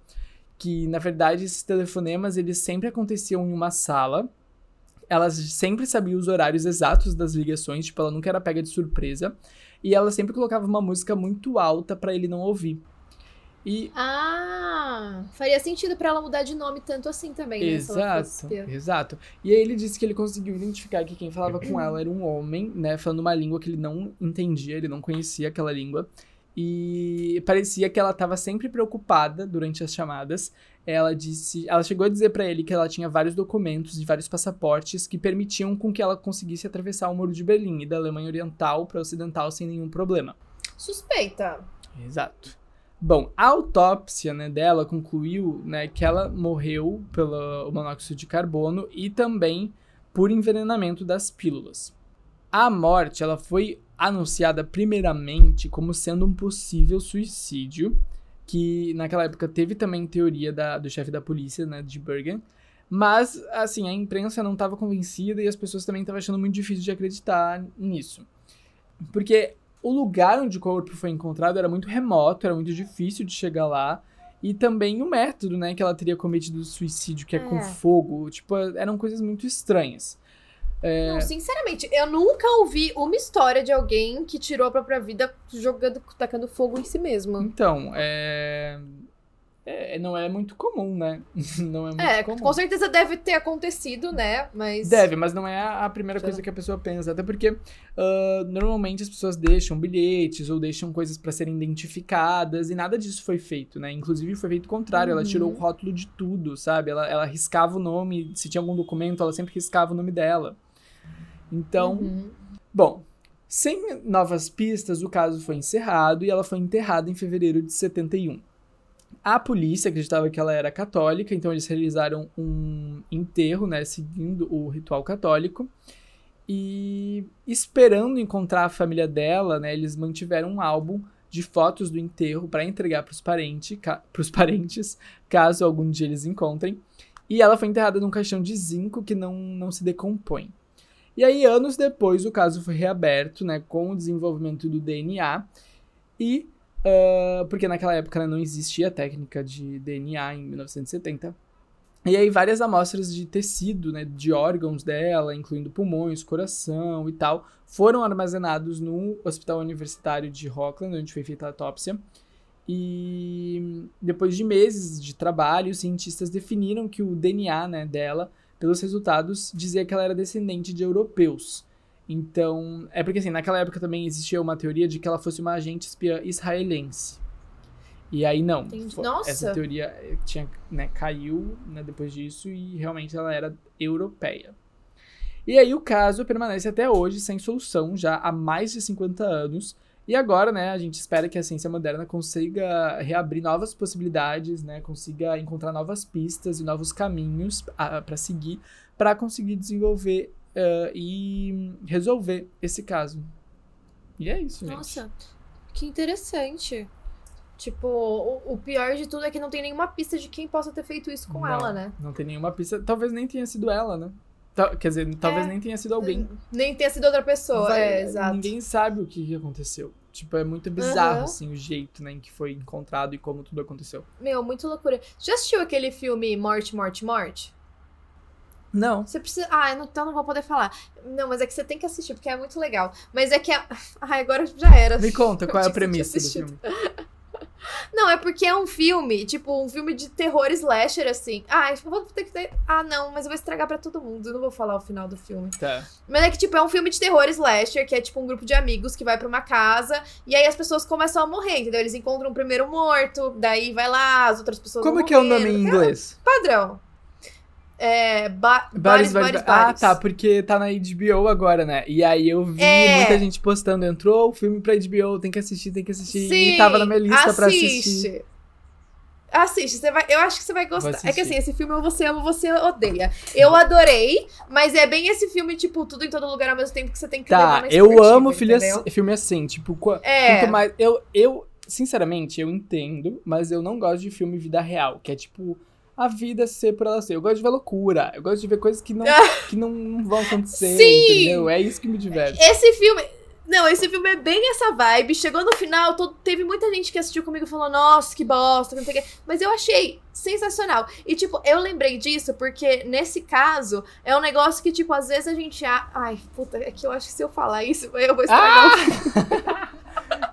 que na verdade esses telefonemas eles sempre aconteciam em uma sala. Ela sempre sabia os horários exatos das ligações, tipo, ela nunca era pega de surpresa. E ela sempre colocava uma música muito alta para ele não ouvir. E... Ah, faria sentido para ela mudar de nome tanto assim também, né? Exato, exato. E aí ele disse que ele conseguiu identificar que quem falava com ela era um homem, né, falando uma língua que ele não entendia, ele não conhecia aquela língua. E parecia que ela estava sempre preocupada durante as chamadas. Ela disse, ela chegou a dizer para ele que ela tinha vários documentos e vários passaportes que permitiam com que ela conseguisse atravessar o Muro de Berlim e da Alemanha Oriental para Ocidental sem nenhum problema. Suspeita. Exato. Bom, a autópsia né, dela concluiu né, que ela morreu pelo monóxido de carbono e também por envenenamento das pílulas. A morte ela foi anunciada primeiramente como sendo um possível suicídio, que naquela época teve também teoria da, do chefe da polícia, né, de Bergen, mas, assim, a imprensa não estava convencida e as pessoas também estavam achando muito difícil de acreditar nisso. Porque o lugar onde o corpo foi encontrado era muito remoto, era muito difícil de chegar lá. E também o método, né, que ela teria cometido o suicídio, que é, é com fogo. Tipo, eram coisas muito estranhas. É... Não, sinceramente, eu nunca ouvi uma história de alguém que tirou a própria vida jogando, tacando fogo em si mesmo. Então, é. É, não é muito comum, né? <laughs> Não é muito é, comum. com certeza deve ter acontecido, né? Mas. Deve, mas não é a primeira coisa que a pessoa pensa. Até porque uh, normalmente as pessoas deixam bilhetes ou deixam coisas para serem identificadas e nada disso foi feito, né? Inclusive foi feito o contrário, uhum. ela tirou o rótulo de tudo, sabe? Ela, ela riscava o nome, se tinha algum documento, ela sempre riscava o nome dela. Então, uhum. bom, sem novas pistas, o caso foi encerrado e ela foi enterrada em fevereiro de 71. A polícia acreditava que ela era católica, então eles realizaram um enterro, né, seguindo o ritual católico. E esperando encontrar a família dela, né, eles mantiveram um álbum de fotos do enterro para entregar para os parente, parentes, caso algum dia eles encontrem. E ela foi enterrada num caixão de zinco que não, não se decompõe. E aí, anos depois, o caso foi reaberto, né, com o desenvolvimento do DNA e uh, porque naquela época né, não existia técnica de DNA em 1970. E aí várias amostras de tecido, né, de órgãos dela, incluindo pulmões, coração e tal, foram armazenados no Hospital Universitário de Rockland, onde foi feita a autópsia. E depois de meses de trabalho, os cientistas definiram que o DNA né, dela pelos resultados, dizia que ela era descendente de europeus. Então, é porque assim, naquela época também existia uma teoria de que ela fosse uma agente espiã israelense. E aí não. Nossa. Essa teoria eh, tinha, né, caiu né, depois disso e realmente ela era europeia. E aí o caso permanece até hoje sem solução, já há mais de 50 anos, e agora, né, a gente espera que a ciência moderna consiga reabrir novas possibilidades, né, consiga encontrar novas pistas e novos caminhos para seguir para conseguir desenvolver uh, e resolver esse caso. E é isso, gente. Nossa, que interessante. Tipo, o, o, pior de tudo é que não tem nenhuma pista de quem possa ter feito isso com não, ela, né? Não tem nenhuma pista. Talvez nem tenha sido ela, né? Quer dizer, talvez é, nem tenha sido alguém. Nem tenha sido outra pessoa, Vai, é, exato. Ninguém sabe o que aconteceu. Tipo, é muito bizarro, uhum. assim, o jeito, né, em que foi encontrado e como tudo aconteceu. Meu, muito loucura. Já assistiu aquele filme Morte, Morte, Morte? Não. Você precisa. Ah, então não vou poder falar. Não, mas é que você tem que assistir, porque é muito legal. Mas é que. A... <laughs> Ai, agora já era. Me conta, <laughs> qual é a premissa do filme? <laughs> Não, é porque é um filme, tipo, um filme de terror slasher, assim. Ah, eu vou ter que ter. Ah, não, mas eu vou estragar pra todo mundo. Eu não vou falar o final do filme. Tá. Mas é que, tipo, é um filme de terror slasher, que é tipo um grupo de amigos que vai pra uma casa e aí as pessoas começam a morrer, entendeu? Eles encontram o primeiro morto, daí vai lá, as outras pessoas Como é que é o nome em inglês? Padrão. É. Ba Bares, Bares, bares, Ah, tá, porque tá na HBO agora, né? E aí eu vi É. muita gente postando, entrou o filme pra HBO, tem que assistir, tem que assistir. Sim, e tava na minha lista pra assistir. assiste. Assiste, você vai, eu acho que você vai gostar. É que assim, esse filme ou você ama ou você odeia. Eu adorei, mas é bem esse filme, tipo, tudo em todo lugar ao mesmo tempo que você tem que levar Tá, eu amo assim, filme assim, tipo, É. quanto mais. Eu, eu, sinceramente, eu entendo, mas eu não gosto de filme vida real, que é tipo. A vida ser por ela ser. Eu gosto de ver loucura. Eu gosto de ver coisas que não, <laughs> que não vão acontecer, Sim! entendeu? É isso que me diverte. Esse filme. Não, esse filme é bem essa vibe. Chegou no final, todo- teve muita gente que assistiu comigo e falou: Nossa, que bosta, que não sei o quê. Mas eu achei sensacional. E, tipo, eu lembrei disso porque, nesse caso, é um negócio que, tipo, às vezes a gente. a- Ai, puta, é que eu acho que se eu falar isso, eu vou estragar o filme. <laughs>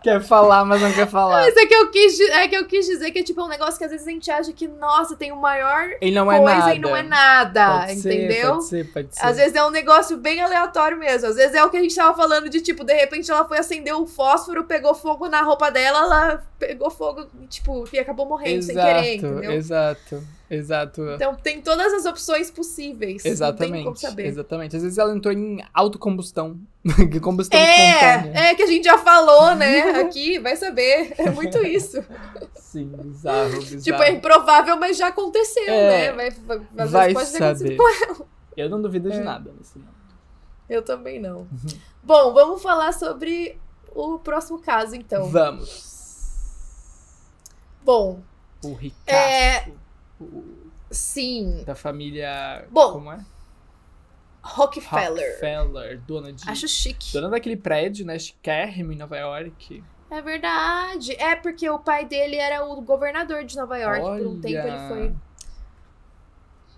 Quer falar, mas não quer falar. Mas é que, eu quis, é que eu quis dizer que é, tipo, um negócio que às vezes a gente acha que, nossa, tem o maior Ele não é coisa nada. e não é nada, Pode ser, entendeu? pode ser, pode ser. Às vezes é um negócio bem aleatório mesmo. Às vezes é o que a gente tava falando de, tipo, de repente ela foi acender o fósforo, pegou fogo na roupa dela, ela pegou fogo, tipo, e acabou morrendo sem querer, entendeu? Exato, exato. Então tem todas as opções possíveis. Não tem Exatamente, como saber. exatamente. Às vezes ela entrou em autocombustão. <laughs> combustão É, espontânea. é que a gente já falou, né? <laughs> Aqui, vai saber. É muito isso. Sim, bizarro, <laughs> bizarro. Tipo, é improvável, mas já aconteceu, É, né? Às vezes Vai pode ter acontecido saber. Eu não duvido de É. nada nesse momento. Eu também não. Bom, vamos falar sobre o próximo caso, então. Vamos. Bom, O Ricardo. É. sim. Da família. Bom, Como é? Rockefeller. Rockefeller. Dona de. Acho chique. Dona daquele prédio, né? Chiquérrimo em Nova York. É verdade. É porque o pai dele era o governador de Nova York. Por um Olha. tempo ele foi.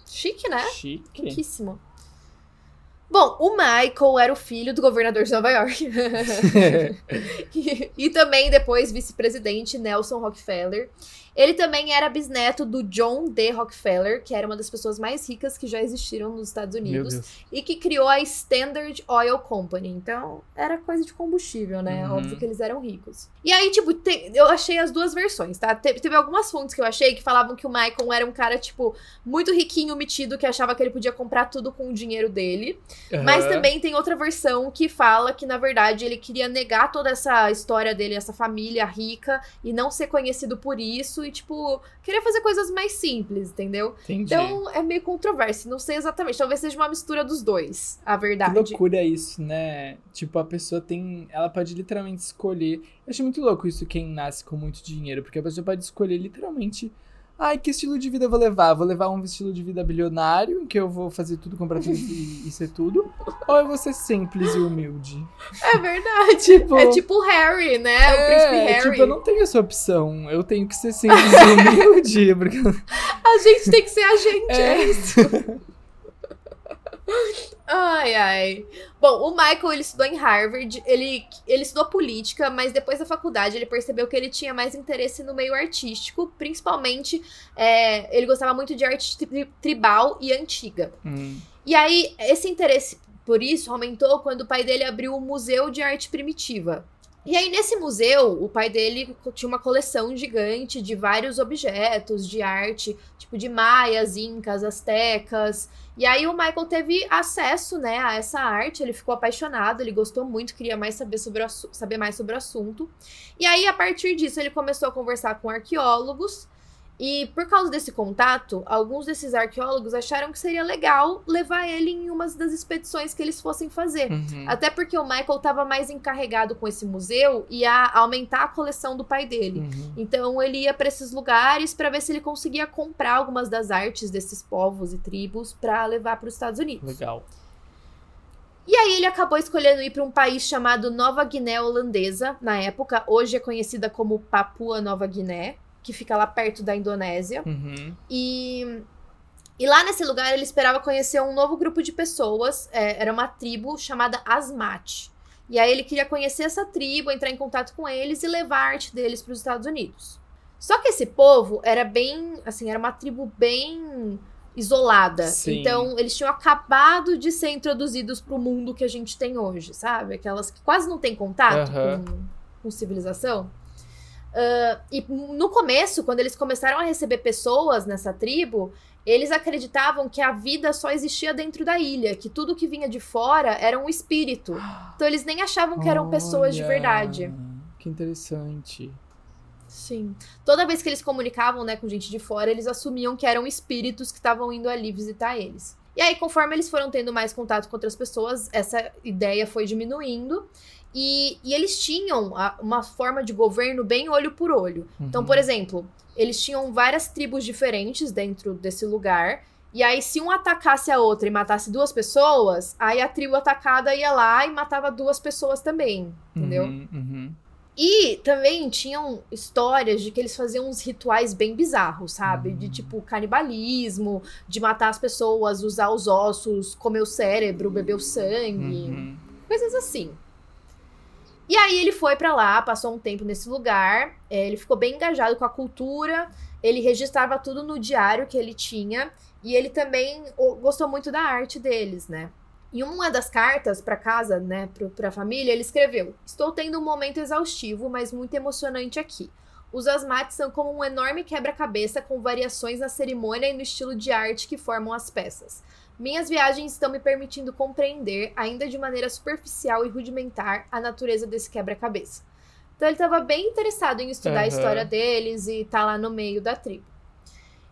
Chique, né? Chique. Riquíssimo. Bom, o Michael era o filho do governador de Nova York. e, <laughs> e também depois vice-presidente Nelson Rockefeller. Ele também era bisneto do John D. Rockefeller, que era uma das pessoas mais ricas que já existiram nos Estados Unidos. E que criou a Standard Oil Company. Então, era coisa de combustível, né? Uhum. Óbvio que eles eram ricos. E aí, tipo, te- eu achei as duas versões, tá? Teve, teve algumas fontes que eu achei que falavam que o Michael era um cara, tipo, muito riquinho, metido, que achava que ele podia comprar tudo com o dinheiro dele. Mas Aham. também tem outra versão que fala que, na verdade, ele queria negar toda essa história dele, essa família rica, e não ser conhecido por isso, e, tipo, queria fazer coisas mais simples, entendeu? Entendi. Então é meio controverso, não sei exatamente. Talvez seja uma mistura dos dois, a Que verdade. loucura isso, né? Tipo, a pessoa tem. Ela pode literalmente escolher. Eu acho muito louco isso quem nasce com muito dinheiro, porque a pessoa pode escolher literalmente. Ai, que estilo de vida eu vou levar? Vou levar um estilo de vida bilionário, em que eu vou fazer tudo, comprar tudo e, e ser tudo? Ou eu vou ser simples e humilde? É verdade. Tipo- É tipo o Harry, né? o príncipe Harry. tipo, eu não tenho essa opção. Eu tenho que ser simples e humilde, <laughs> porque A gente tem que ser a gente, é, É. isso. <laughs> Ai, ai. Bom, o Michael, ele estudou em Harvard, ele, ele estudou política, mas depois da faculdade ele percebeu que ele tinha mais interesse no meio artístico, principalmente é, ele gostava muito de arte tri- tribal e antiga. Hum, E aí, esse interesse por isso aumentou quando o pai dele abriu o Museu de Arte Primitiva. E aí, nesse museu, o pai dele tinha uma coleção gigante de vários objetos de arte, tipo de maias, incas, astecas. E aí, o Michael teve acesso né, a essa arte, ele ficou apaixonado, ele gostou muito, queria mais saber, sobre o saber mais sobre o assunto. E aí, a partir disso, ele começou a conversar com arqueólogos. E por causa desse contato, alguns desses arqueólogos acharam que seria legal levar ele em umas das expedições que eles fossem fazer. uhum. Até porque o Michael estava mais encarregado com esse museu e a aumentar a coleção do pai dele. Uhum. Então ele ia para esses lugares para ver se ele conseguia comprar algumas das artes desses povos e tribos para levar para os Estados Unidos. Legal. E aí ele acabou escolhendo ir para um país chamado Nova Guiné Holandesa, na época, hoje é conhecida como Papua Nova Guiné, que fica lá perto da Indonésia. Uhum. E, e lá nesse lugar ele esperava conhecer um novo grupo de pessoas. é, era uma tribo chamada Asmat. E aí ele queria conhecer essa tribo, entrar em contato com eles e levar a arte deles para os Estados Unidos. Só que esse povo era bem, assim, era uma tribo bem isolada. Sim. Então, eles tinham acabado de ser introduzidos pro mundo que a gente tem hoje, sabe? Aquelas que quase não têm contato Aham. com, com civilização. Ah, e no começo, quando eles começaram a receber pessoas nessa tribo, eles acreditavam que a vida só existia dentro da ilha, que tudo que vinha de fora era um espírito. Então eles nem achavam que eram pessoas de Olha, verdade. Que interessante. Sim. Toda vez que eles comunicavam, né, com gente de fora, eles assumiam que eram espíritos que estavam indo ali visitar eles. E aí, conforme eles foram tendo mais contato com outras pessoas, essa ideia foi diminuindo. E, e eles tinham a- uma forma de governo bem olho por olho. Então, Uhum. por exemplo, eles tinham várias tribos diferentes dentro desse lugar. E aí, se um atacasse a outra e matasse duas pessoas, aí a tribo atacada ia lá e matava duas pessoas também. Entendeu? Uhum, uhum. E também tinham histórias de que eles faziam uns rituais bem bizarros, sabe? De tipo canibalismo, de matar as pessoas, usar os ossos, comer o cérebro, beber o sangue, Uhum. coisas assim. E aí ele foi pra lá, passou um tempo nesse lugar, é, ele ficou bem engajado com a cultura, ele registrava tudo no diário que ele tinha, e ele também gostou muito da arte deles, né? Em uma das cartas pra casa, né, pro, pra família, ele escreveu: Estou tendo um momento exaustivo, mas muito emocionante aqui. Os asmates são como um enorme quebra-cabeça com variações na cerimônia e no estilo de arte que formam as peças. Minhas viagens estão me permitindo compreender, ainda de maneira superficial e rudimentar, a natureza desse quebra-cabeça. Então ele estava bem interessado em estudar a Aham. história deles e tá lá no meio da tribo.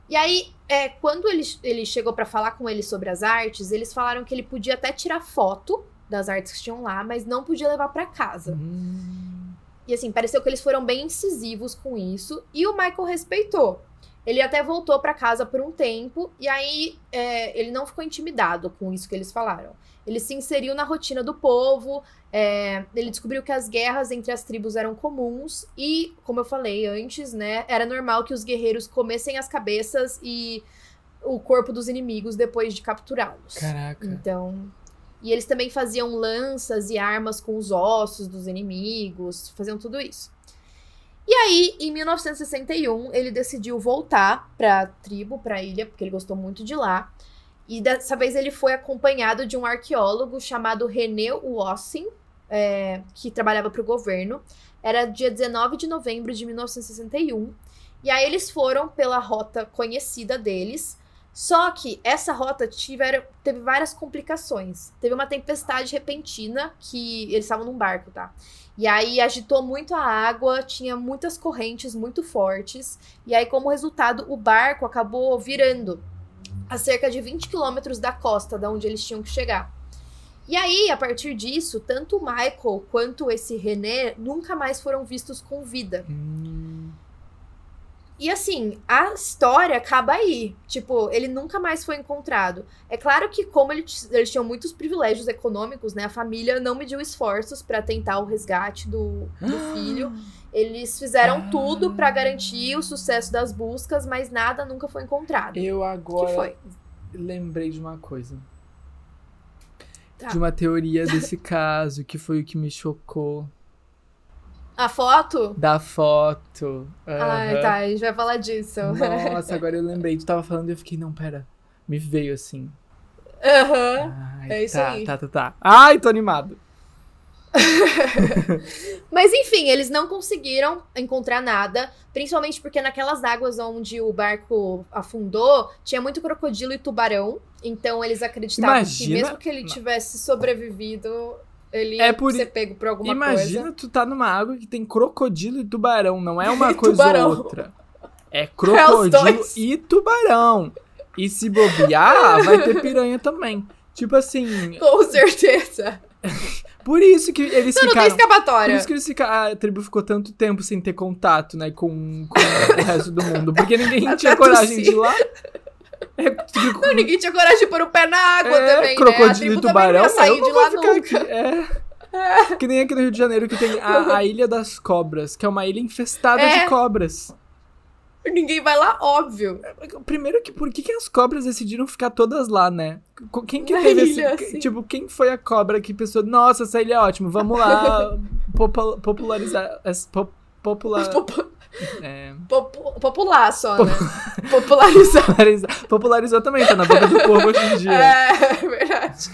E aí, é, quando ele, ele chegou para falar com eles sobre as artes, eles falaram que ele podia até tirar foto das artes que tinham lá, mas não podia levar para casa. Hum. E assim, pareceu que eles foram bem incisivos com isso. E o Michael respeitou. Ele até voltou pra casa por um tempo. E aí é, ele não ficou intimidado com isso que eles falaram. Ele se inseriu na rotina do povo. é, ele descobriu que as guerras entre as tribos eram comuns. E, como eu falei antes, né? Era normal que os guerreiros comessem as cabeças e o corpo dos inimigos depois de capturá-los. Caraca. Então. E eles também faziam lanças e armas com os ossos dos inimigos, faziam tudo isso. E aí, em 1961, ele decidiu voltar pra tribo, pra ilha, porque ele gostou muito de lá. E dessa vez ele foi acompanhado de um arqueólogo chamado René Wassin, é, que trabalhava para o governo. Era dia 19 de novembro de 1961. E aí eles foram pela rota conhecida deles. Só que essa rota tiveram, teve várias complicações. Teve uma tempestade repentina que eles estavam num barco, tá? E aí agitou muito a água, tinha muitas correntes muito fortes. E aí, como resultado, o barco acabou virando a cerca de 20 quilômetros da costa, da onde eles tinham que chegar. E aí, a partir disso, tanto o Michael quanto esse René nunca mais foram vistos com vida. Hum. E assim, a história acaba aí. Tipo, ele nunca mais foi encontrado. É claro que, como ele eles tinham muitos privilégios econômicos, né? A família não mediu esforços pra tentar o resgate do, do filho. Eles fizeram Ah. tudo pra garantir o sucesso das buscas, mas nada nunca foi encontrado. Eu agora lembrei de uma coisa. Tá. De uma teoria desse <laughs> caso, que foi o que me chocou. A foto? Da foto. Ai, Aham. tá, a gente vai falar disso. Nossa, <laughs> agora eu lembrei. Tu tava falando e eu fiquei, não, pera. Me veio assim. Aham. Ai, É isso tá, aí. Tá, tá, tá. Ai, tô animado. <laughs> Mas enfim, eles não conseguiram encontrar nada, principalmente porque naquelas águas onde o barco afundou, tinha muito crocodilo e tubarão. Então eles acreditavam Imagina- que mesmo que ele tivesse sobrevivido, ele É por- ser pego por alguma Imagina coisa. tu tá numa água que tem crocodilo e tubarão. Não é uma <laughs> coisa Tubarão. ou outra. É <laughs> crocodilo dois. e tubarão. E se bobear, vai ter piranha também. Tipo assim, Com certeza. <laughs> por isso que eles Então não tem ficaram. Por escapatória. isso que eles ficaram, a tribo ficou tanto tempo sem ter contato, né, com, com o resto do mundo. Porque ninguém Até tinha coragem tossir. de ir lá. É, <laughs> tipo, Não, ninguém tinha coragem de pôr o pé na água é, também, né? A crocodilo tribo e tubarão. não sair de lá nunca. aqui. <laughs> É. Que nem aqui no Rio de Janeiro que tem a, a Ilha das Cobras, que é uma ilha infestada É. de cobras. Ninguém vai lá, óbvio. Primeiro que por que, que as cobras decidiram ficar todas lá, né? Quem que Na teve ilha, esse. assim. Tipo, quem foi a cobra que pensou, nossa, essa ilha é ótima, vamos lá <laughs> popul- popularizar. essa- po- popular, É... Popu popular só, né? Popularizar. <laughs> Popularizar. Popularizou também, tá na boca do povo hoje em dia. É, verdade.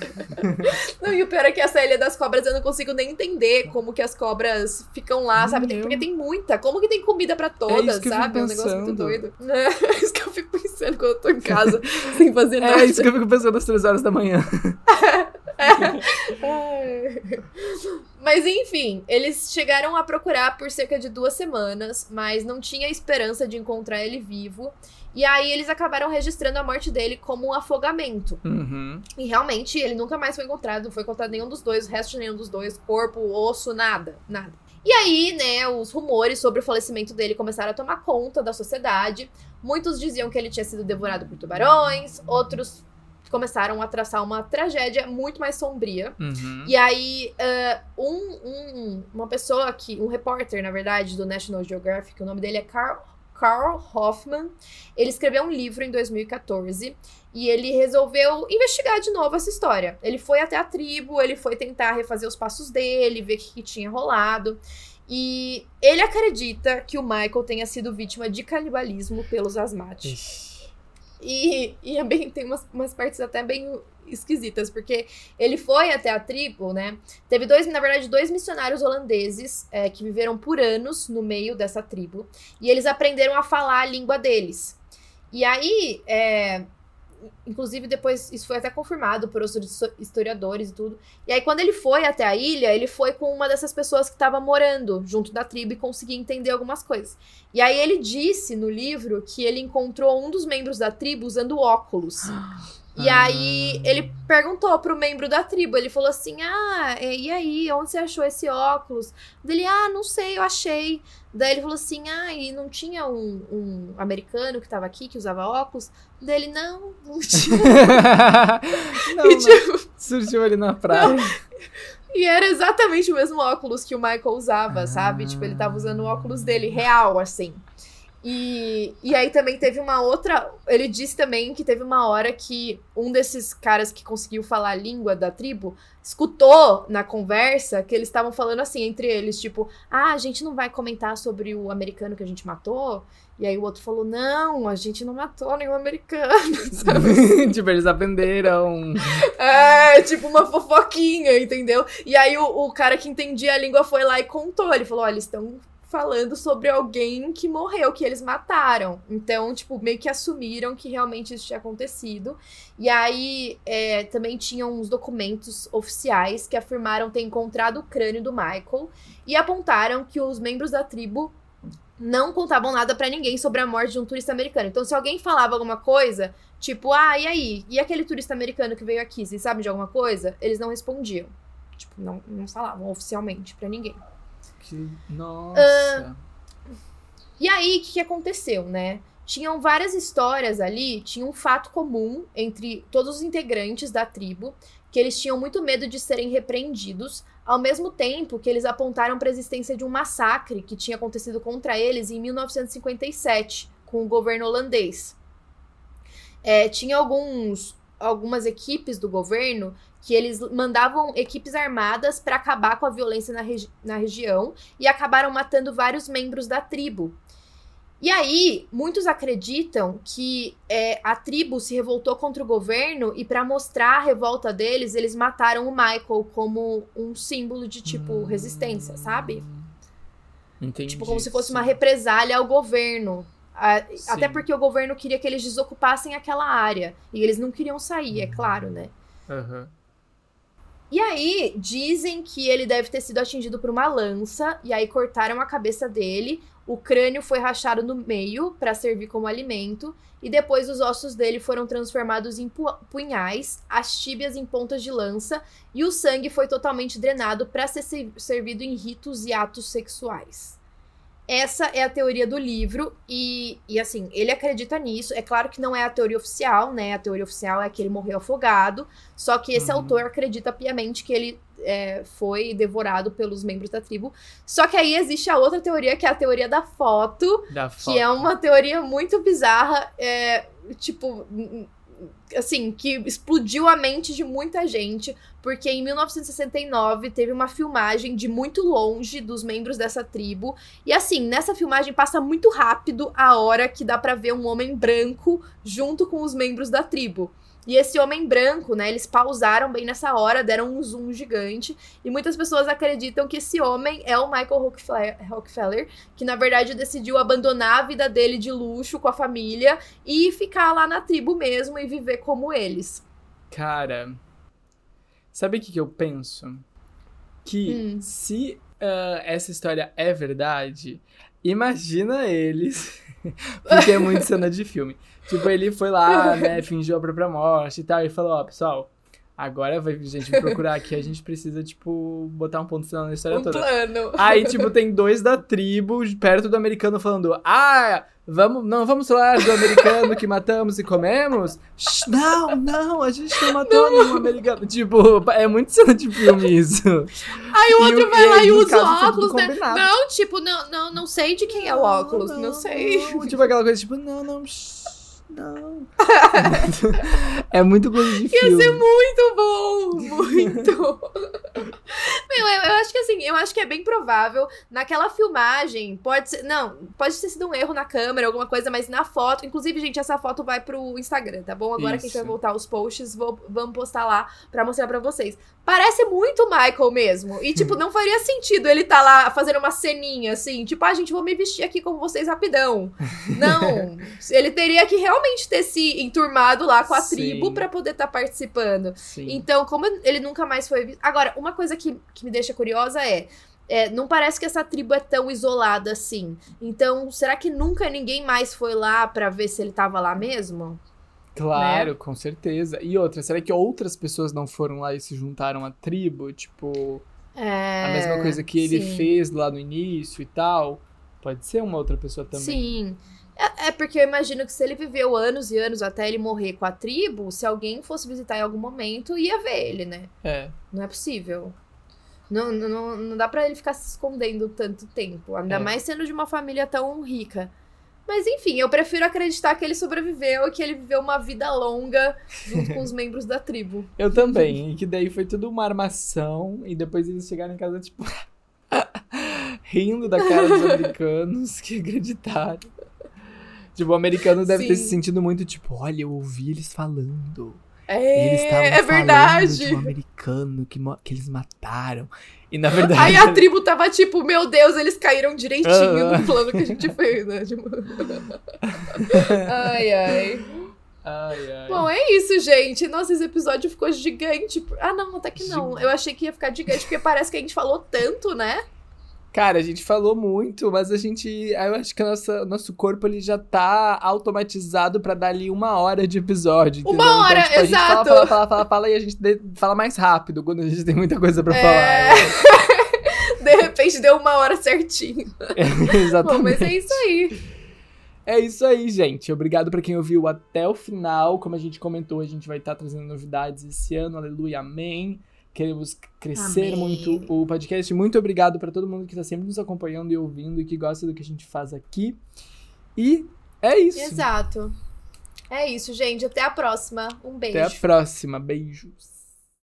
não, e o pior é que essa Ilha das Cobras eu não consigo nem entender como que as cobras ficam lá, sabe? Tem- porque tem muita. Como que tem comida pra É todas, fico sabe? É um negócio muito doido. <laughs> É isso que eu fico pensando quando eu tô em casa, <laughs> sem fazer nada. É isso que eu fico pensando às três horas da manhã. <laughs> Mas enfim, eles chegaram a procurar por cerca de duas semanas, mas não tinha esperança de encontrar ele vivo. E aí eles acabaram registrando a morte dele como um afogamento. Uhum. E realmente ele nunca mais foi encontrado, não foi encontrado nenhum dos dois, o resto de nenhum dos dois, corpo, osso, nada, nada. E aí, né, os rumores sobre o falecimento dele começaram a tomar conta da sociedade. Muitos diziam que ele tinha sido devorado por tubarões, outros começaram a traçar uma tragédia muito mais sombria. Uhum. E aí, ah, um, um- uma pessoa que, um repórter, na verdade, do National Geographic, o nome dele é Carl, Carl Hoffman, ele escreveu um livro em 2014 e ele resolveu investigar de novo essa história. Ele foi até a tribo, ele foi tentar refazer os passos dele, ver o que, que tinha rolado. E ele acredita que o Michael tenha sido vítima de canibalismo pelos asmates. E, e é bem, tem umas, umas partes até bem esquisitas, porque ele foi até a tribo, né? Teve dois, na verdade, dois missionários holandeses é, que viveram por anos no meio dessa tribo. E eles aprenderam a falar a língua deles. E aí, é, inclusive depois isso foi até confirmado por outros historiadores e tudo. E aí, quando ele foi até a ilha, ele foi com uma dessas pessoas que estava morando junto da tribo e conseguia entender algumas coisas. E aí ele disse no livro que ele encontrou um dos membros da tribo usando óculos. <gasps> <gasps> E Ah. aí ele perguntou pro membro da tribo, ele falou assim: "Ah, é, e aí, onde você achou esse óculos?" Dele: "Ah, não sei, eu achei." Daí ele falou assim: "Ah, e não tinha um, um americano que tava aqui que usava óculos?" Dele: "Não, não <laughs> tinha." não, E, tipo, surgiu ali na praia. E era exatamente o mesmo óculos que o Michael usava, sabe? Tipo, ele tava usando o óculos dele real, assim. E, e aí também teve uma outra. Ele disse também que teve uma hora que um desses caras que conseguiu falar a língua da tribo escutou na conversa que eles estavam falando assim entre eles, tipo, ah, a gente não vai comentar sobre o americano que a gente matou. E aí o outro falou, não, a gente não matou nenhum americano, <laughs> sabe? <laughs> tipo, eles aprenderam. É, tipo uma fofoquinha, entendeu? E aí o, o cara que entendia a língua foi lá e contou. Ele falou: olha, eles estão falando sobre alguém que morreu, que eles mataram. Então, tipo, meio que assumiram que realmente isso tinha acontecido. E aí é, também tinham uns documentos oficiais que afirmaram ter encontrado o crânio do Michael e apontaram que os membros da tribo não contavam nada pra ninguém sobre a morte de um turista americano. Então, se alguém falava alguma coisa, tipo, ah, e aí? E aquele turista americano que veio aqui, vocês sabem de alguma coisa? Eles não respondiam. Tipo, não, não falavam oficialmente pra ninguém. Que... Nossa. E aí, o que, que aconteceu, né? Tinham várias histórias ali, tinha um fato comum entre todos os integrantes da tribo, que eles tinham muito medo de serem repreendidos, ao mesmo tempo que eles apontaram para a existência de um massacre que tinha acontecido contra eles em 1957, com o governo holandês. É, tinha alguns, algumas equipes do governo que eles mandavam equipes armadas para acabar com a violência na, regi na região e acabaram matando vários membros da tribo. E aí, muitos acreditam que é, a tribo se revoltou contra o governo e, para mostrar a revolta deles, eles mataram o Michael como um símbolo de, tipo, Hum. resistência, sabe? Entendi. Tipo, como se fosse uma represália ao governo. A- até porque o governo queria que eles desocupassem aquela área. E eles não queriam sair, é claro, né? Aham. E aí, dizem que ele deve ter sido atingido por uma lança, e aí cortaram a cabeça dele, o crânio foi rachado no meio para servir como alimento, e depois os ossos dele foram transformados em pu- punhais, as tíbias em pontas de lança, e o sangue foi totalmente drenado para ser se- servido em ritos e atos sexuais. Essa é a teoria do livro, e, e assim, ele acredita nisso. É claro que não é a teoria oficial, né? A teoria oficial é que ele morreu afogado, só que esse Uhum. autor acredita piamente que ele é, foi devorado pelos membros da tribo. Só que aí existe a outra teoria, que é a teoria da foto, Da que foto. é uma teoria muito bizarra. É, tipo, assim, que explodiu a mente de muita gente, porque em 1969 teve uma filmagem de muito longe dos membros dessa tribo, e assim, nessa filmagem passa muito rápido a hora que dá para ver um homem branco junto com os membros da tribo. E esse homem branco, né, eles pausaram bem nessa hora, deram um zoom gigante, e muitas pessoas acreditam que esse homem é o Michael Rockefeller, que na verdade decidiu abandonar a vida dele de luxo com a família e ficar lá na tribo mesmo e viver como eles. Cara, sabe o que, que eu penso? Que hum. se uh, essa história é verdade, imagina eles, <laughs> porque é muito cena de filme. Tipo, ele foi lá, né, <laughs> fingiu a própria morte e tal, e falou, ó, oh, pessoal, agora vai gente procurar aqui, a gente precisa, tipo, botar um ponto final na história um toda. plano. Aí, tipo, tem dois da tribo perto do americano falando, ah, vamos, não vamos falar do americano que matamos e comemos? Shhh, não, não, a gente não matou não. nenhum americano. Tipo, é muito cena <laughs> de filme isso. Aí o outro e, vai lá e usa o óculos, né? Não, tipo, não, não, não sei de quem é o óculos, não, não sei. Não, tipo, aquela coisa, tipo, não, não, shh não. é muito coisa de filme. Ia ser muito bom! Muito! Meu, eu, eu, acho que assim, eu acho que é bem provável. Naquela filmagem, pode ser. Não, pode ter sido um erro na câmera, alguma coisa, mas na foto. Inclusive, gente, essa foto vai pro Instagram, tá bom? Agora Isso. que a gente vai voltar os posts, vou, vamos postar lá pra mostrar pra vocês. Parece muito Michael mesmo. E, tipo, não faria sentido ele tá lá fazendo uma ceninha assim, tipo, ah, gente, vou me vestir aqui com vocês rapidão. Não. <laughs> ele teria que realmente ter se enturmado lá com a Sim. tribo para poder estar tá participando. Sim. Então, como ele nunca mais foi. Agora, uma coisa que, que me deixa curiosa é. É, não parece que essa tribo é tão isolada assim. Então, será que nunca ninguém mais foi lá para ver se ele tava lá mesmo? Claro, né? com certeza. E outra, será que outras pessoas não foram lá e se juntaram à tribo? Tipo, é, a mesma coisa que ele sim. fez lá no início e tal? Pode ser uma outra pessoa também. Sim. É, é, porque eu imagino que se ele viveu anos e anos até ele morrer com a tribo, se alguém fosse visitar em algum momento, ia ver ele, né? É. Não é possível. Não, não, não dá para ele ficar se escondendo tanto tempo. Ainda é. mais sendo de uma família tão rica. Mas enfim, eu prefiro acreditar que ele sobreviveu e que ele viveu uma vida longa junto com os <laughs> membros da tribo. Eu também, e que daí foi tudo uma armação, e depois eles chegaram em casa, tipo, <laughs> rindo da cara dos <laughs> americanos que acreditaram. Tipo, o americano deve Sim. ter se sentido muito, tipo, olha, eu ouvi eles falando. É, eles é verdade. de um americano que, que eles mataram. E na verdade. Aí a tribo tava tipo, meu Deus, eles caíram direitinho uh no plano que a gente fez, né? Tipo... <laughs> ai, ai. Ai, ai. Bom, é isso, gente. Nossa, esse episódio ficou gigante. Ah, não, até que não. Eu achei que ia ficar gigante porque parece que a gente falou tanto, né? Cara, a gente falou muito, mas a gente. Eu acho que o nosso corpo ele já tá automatizado para dar ali uma hora de episódio. Entendeu? Uma então, hora, então, tipo, exato. A gente fala, fala, fala, fala, fala, e a gente fala mais rápido quando a gente tem muita coisa para é... falar. <laughs> de repente deu uma hora certinho. <laughs> Exatamente. Bom, mas é isso aí. É isso aí, gente. Obrigado para quem ouviu até o final. Como a gente comentou, a gente vai estar tá trazendo novidades esse ano. Aleluia, amém. Queremos crescer Amém. muito o podcast. Muito obrigado para todo mundo que está sempre nos acompanhando e ouvindo e que gosta do que a gente faz aqui. E é isso. Exato. É isso, gente. Até a próxima. Um beijo. Até a próxima. Beijos.